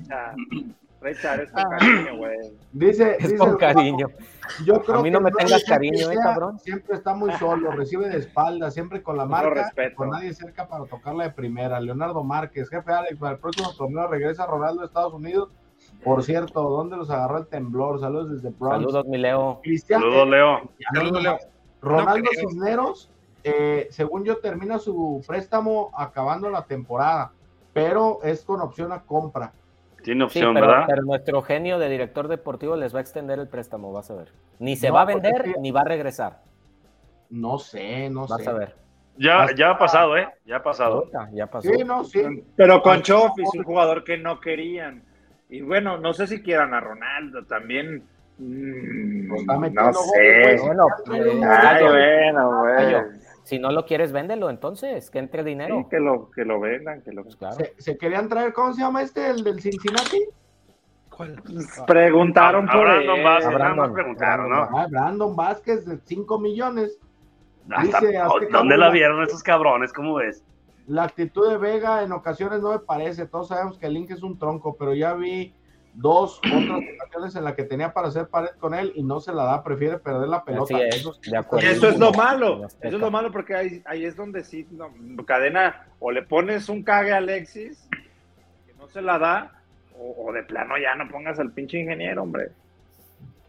Richard, es con cariño, güey. dice, Es dice con cariño. Yo creo A mí no que me tengas cariño, siempre ¿eh, cabrón? Siempre está muy solo, recibe de espalda, siempre con la marca, respeto. con nadie cerca para tocarla de primera. Leonardo Márquez, jefe Alex, para el próximo torneo regresa Ronaldo de Estados Unidos. Por cierto, ¿dónde los agarró el temblor? Saludos desde Bronx. Saludos, mi Leo. Cristian, Saludos, Leo. Saludos, Leo. Ronaldo No. Cisneros, eh, según yo, termina su préstamo acabando la temporada, pero es con opción a compra. Tiene Sí, opción, pero, ¿verdad? pero nuestro genio de director deportivo les va a extender el préstamo, vas a ver. Ni se No, va a porque vender ni va a regresar. No sé, no Vas sé. a ver. Ya, ya ha pasado, ¿eh? Ya ha pasado. Ya pasó. Sí, no, sí. Pero con Chofis, un jugador que no querían. Y bueno, no sé si quieran a Ronaldo también. Mm, Pues no sé. Bueno, gol. bueno. Gallo, Si no lo quieres, véndelo entonces, que entre dinero. Sí, que lo, que lo vendan, que lo Pues claro. Se, se querían traer, ¿cómo se llama este? El del Cincinnati. ¿Cuál? Preguntaron A por Brandon él. Vázquez, A nada más Brandon, preguntaron, ¿no? Ah, Brandon Vázquez de 5 millones. Hasta- Dice ¿Dónde la vieron esos cabrones? ¿Cómo ves? La actitud de Vega en ocasiones no me parece. Todos sabemos que el Link es un tronco, pero ya vi dos otras ocasiones en las que tenía para hacer pared con él y no se la da, prefiere perder la pelota. Es, Eso- de acuerdo. Y eso es lo malo, eso es lo malo porque ahí, ahí es donde sí, no, cadena, o le pones un cague a Alexis, que no se la da, o, o de plano ya no pongas al pinche ingeniero, hombre.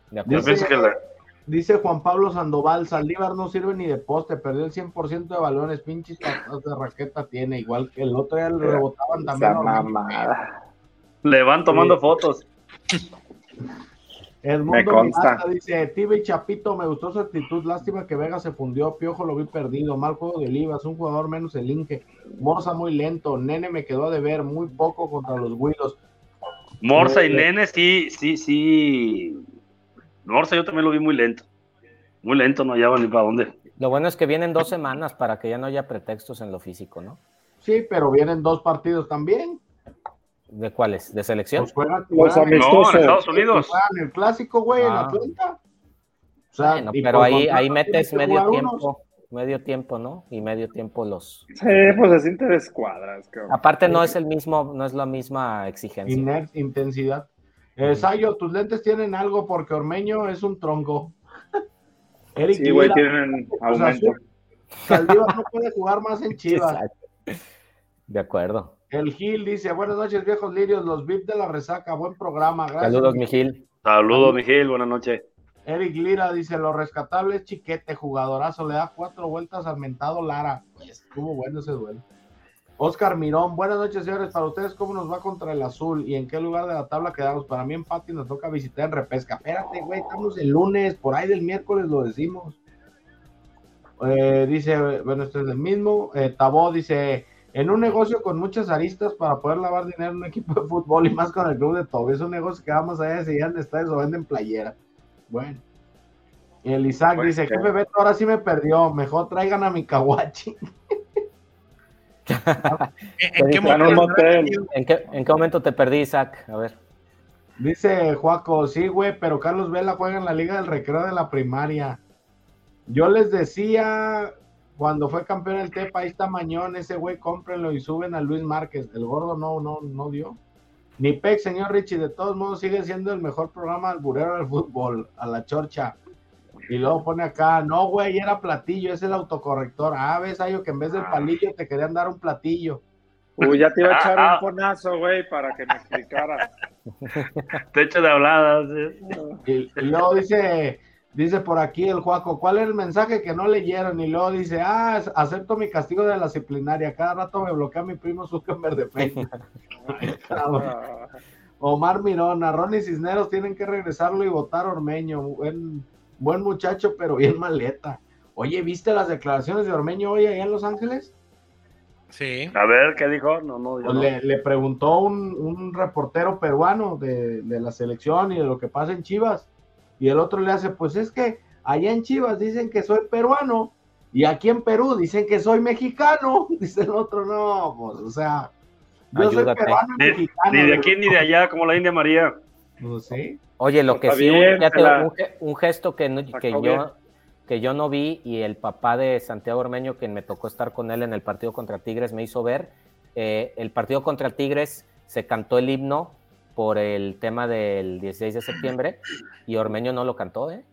Dice, pienso que la- dice Juan Pablo Sandoval, Saldívar no sirve ni de poste, perdió el 100% de balones, pinches de raqueta tiene, igual que el otro día le rebotaban también. Esa mamada. Le van tomando Sí. fotos. Edmundo Me consta. Miranda dice, Tibe y Chapito, me gustó su actitud, lástima que Vega se fundió, Piojo lo vi perdido, mal juego de Olivas, un jugador menos el Inge, Morza muy lento, Nene me quedó a deber, muy poco contra los Willos. Morsa y Eh, Nene, sí, sí, sí. Morsa yo también lo vi muy lento. Muy lento, no hallaba ni para dónde. Lo bueno es que vienen dos semanas para que ya no haya pretextos en lo físico, ¿no? Sí, pero vienen dos partidos también. ¿De cuáles? ¿De selección? Pues Los juegan- amistosos. No, en Estados Unidos. juegan el clásico, güey, en Ah. Atlanta. O sea, Bueno, pero por ahí, ahí metes medio tiempo, unos. medio tiempo, ¿no? Y medio tiempo los. Sí, pues así te descuadras, cabrón. Aparte no es el mismo, no es la misma exigencia. Iner- intensidad. Eh, Sayo, tus lentes tienen algo porque Ormeño es un tronco. Eric Sí, güey, tienen aumento. Saldívar no puede jugar más en Chivas. Exacto. De acuerdo. El Gil dice, buenas noches, viejos lirios, los VIP de la resaca, buen programa, gracias. Saludos, Mijil. Saludos, Miguel, buenas noches. Eric Lira dice, lo rescatable es Chiquete, jugadorazo, le da cuatro vueltas al mentado Lara. Pues, estuvo bueno ese duelo. Oscar Mirón, buenas noches, señores. Para ustedes, ¿cómo nos va contra el azul? ¿Y en qué lugar de la tabla quedamos? Para mí, empate y nos toca visitar en repesca. Espérate, güey, estamos el lunes, por ahí del miércoles lo decimos. Eh, dice, bueno, este es el mismo. Eh, Tabó dice, en un negocio con muchas aristas para poder lavar dinero en un equipo de fútbol y más con el club de Toby. Es un negocio que vamos allá de llegan estadios o venden playera. Bueno. Y el Isaac Pues, dice, ¿qué? jefe Beto, ahora sí me perdió. Mejor traigan a mi kawachi. ¿En, en qué en. ¿En qué, ¿En qué momento te perdí, Isaac? A ver. Dice Juaco, sí, güey, pero Carlos Vela juega en la Liga del Recreo de la primaria. Yo les decía cuando fue campeón el Tepa, ahí está Mañón, ese güey, cómprenlo y suben a Luis Márquez. El gordo no, no, no dio. Ni Peck, señor Richie, de todos modos sigue siendo el mejor programa alburero del fútbol, a la chorcha. Y luego pone acá, no, güey, era platillo, es el autocorrector. Ah, ves, Ayo, que en vez del palillo te querían dar un platillo. Uy, ya te iba a echar Ah, ah. un ponazo, güey, para que me explicara. Techo de habladas. ¿eh? Y, y luego dice, dice por aquí el Juaco, ¿cuál es el mensaje que no leyeron? Y luego dice, ah, acepto mi castigo de la disciplinaria. Cada rato me bloquea mi primo Zuckerberg de Facebook. Ay, cabrón. Omar Mirona, Ronnie Cisneros tienen que regresarlo y votar Ormeño. Buen, buen muchacho, pero bien maleta. Oye, ¿viste las declaraciones de Ormeño hoy allá en Los Ángeles? Sí. A ver, ¿qué dijo? No, no, yo Pues no. le, le preguntó un, un reportero peruano de, de la selección y de lo que pasa en Chivas. Y el otro le hace, pues es que allá en Chivas dicen que soy peruano y aquí en Perú dicen que soy mexicano. Dice el otro, no, pues, o sea, yo Ayúdate. soy peruano y Ni, mexicano. ni de aquí ni de allá, como la India María. Pues sí. Oye, lo que Está sí, un, bien, fíjate, se la- un ge- un gesto que, no- que bien. yo, que yo no vi y el papá de Santiago Ormeño, quien me tocó estar con él en el partido contra Tigres, me hizo ver. eh, el partido contra Tigres se cantó el himno por el tema del 16 de septiembre y Ormeño no lo cantó, ¿eh?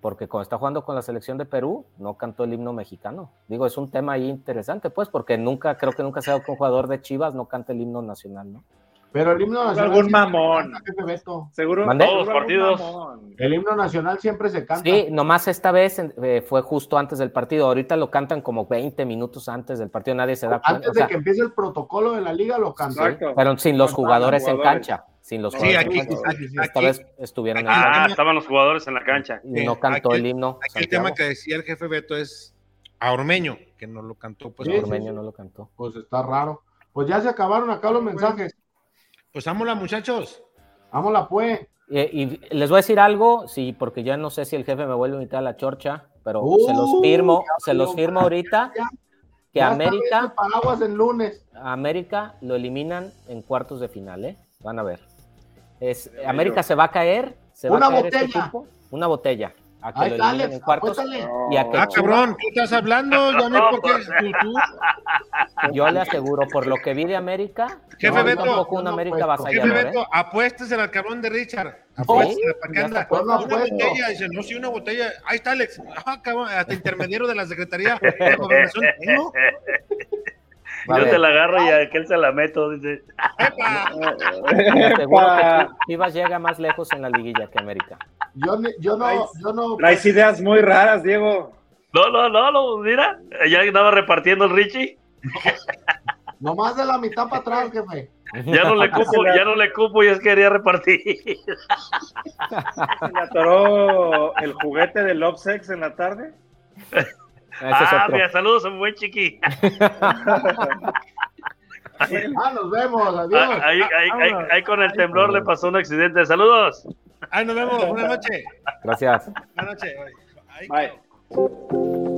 Porque cuando está jugando con la selección de Perú, no cantó el himno mexicano. Digo, es un tema ahí interesante, pues, porque nunca, creo que nunca se ha dado que un jugador de Chivas no cante el himno nacional, ¿no? Pero el himno nacional. algún mamón. canta, jefe Beto. Seguro. Todos los partidos. mamón. El himno nacional siempre se canta. Sí, nomás esta vez eh, fue justo antes del partido. Ahorita lo cantan como 20 minutos antes del partido, nadie se da cuenta. Antes o sea, de que empiece el protocolo de la liga, lo canta. Exacto. pero sin los jugadores en cancha. Sin los Sí, jugadores aquí- aquí- Esta aquí- vez estuvieron en Ah, estaban los jugadores en la cancha. y no cantó el himno. Aquí el tema que decía el jefe Beto es a Ormeño, que no lo cantó. Pues, Sí, sí, Ormeño sí. no lo cantó. Pues está raro. Pues ya se acabaron acá los mensajes. Pues vámonos, muchachos. Vámonos pues. Y, y les voy a decir algo, sí, porque ya no sé si el jefe me vuelve a invitar a la chorcha, pero Uh, se los firmo, ya se los firmo ahorita Ya- que ya América, este paraguas el lunes. América lo eliminan en cuartos de final, ¿eh? Van a ver. Es, América se va a caer, se va Una a caer este botella. equipo, una botella, a que Ahí lo está, eliminen Alex. en cuartos. Y a que Ah, Chivas- cabrón, ¿qué estás hablando? Ya me porque tú, tú. Yo le aseguro, por lo que vi de América, Jefe no, Beto, tampoco un yo no América apuesto. Jefe ¿eh? Beto, en el cabrón de Richard. Apuestes, ¿para qué anda? Una botella, dice, no, sí, una botella. Ahí está Alex. Ah, cabrón, hasta intermediario de la Secretaría de Gobernación. tengo. Yo te la agarro y a aquel se la meto, dice. Que Chivas llega más lejos en la liguilla que América. Yo, yo no, yo no. Traes ideas muy raras, Diego. No, no, no, no, mira, ya andaba repartiendo el Richie. Nomás de la mitad para atrás, jefe. Ya no le cupo, ya no le cupo y es que quería repartir. Se le atoró el juguete del Love Sex en la tarde. ah, mira, saludos a un buen chiqui. ah, nos vemos, adiós. Ahí, ahí, ahí, ahí con el temblor le pasó un accidente. Saludos. Ahí nos vemos, buenas noches. Gracias. Buenas noches. Bye.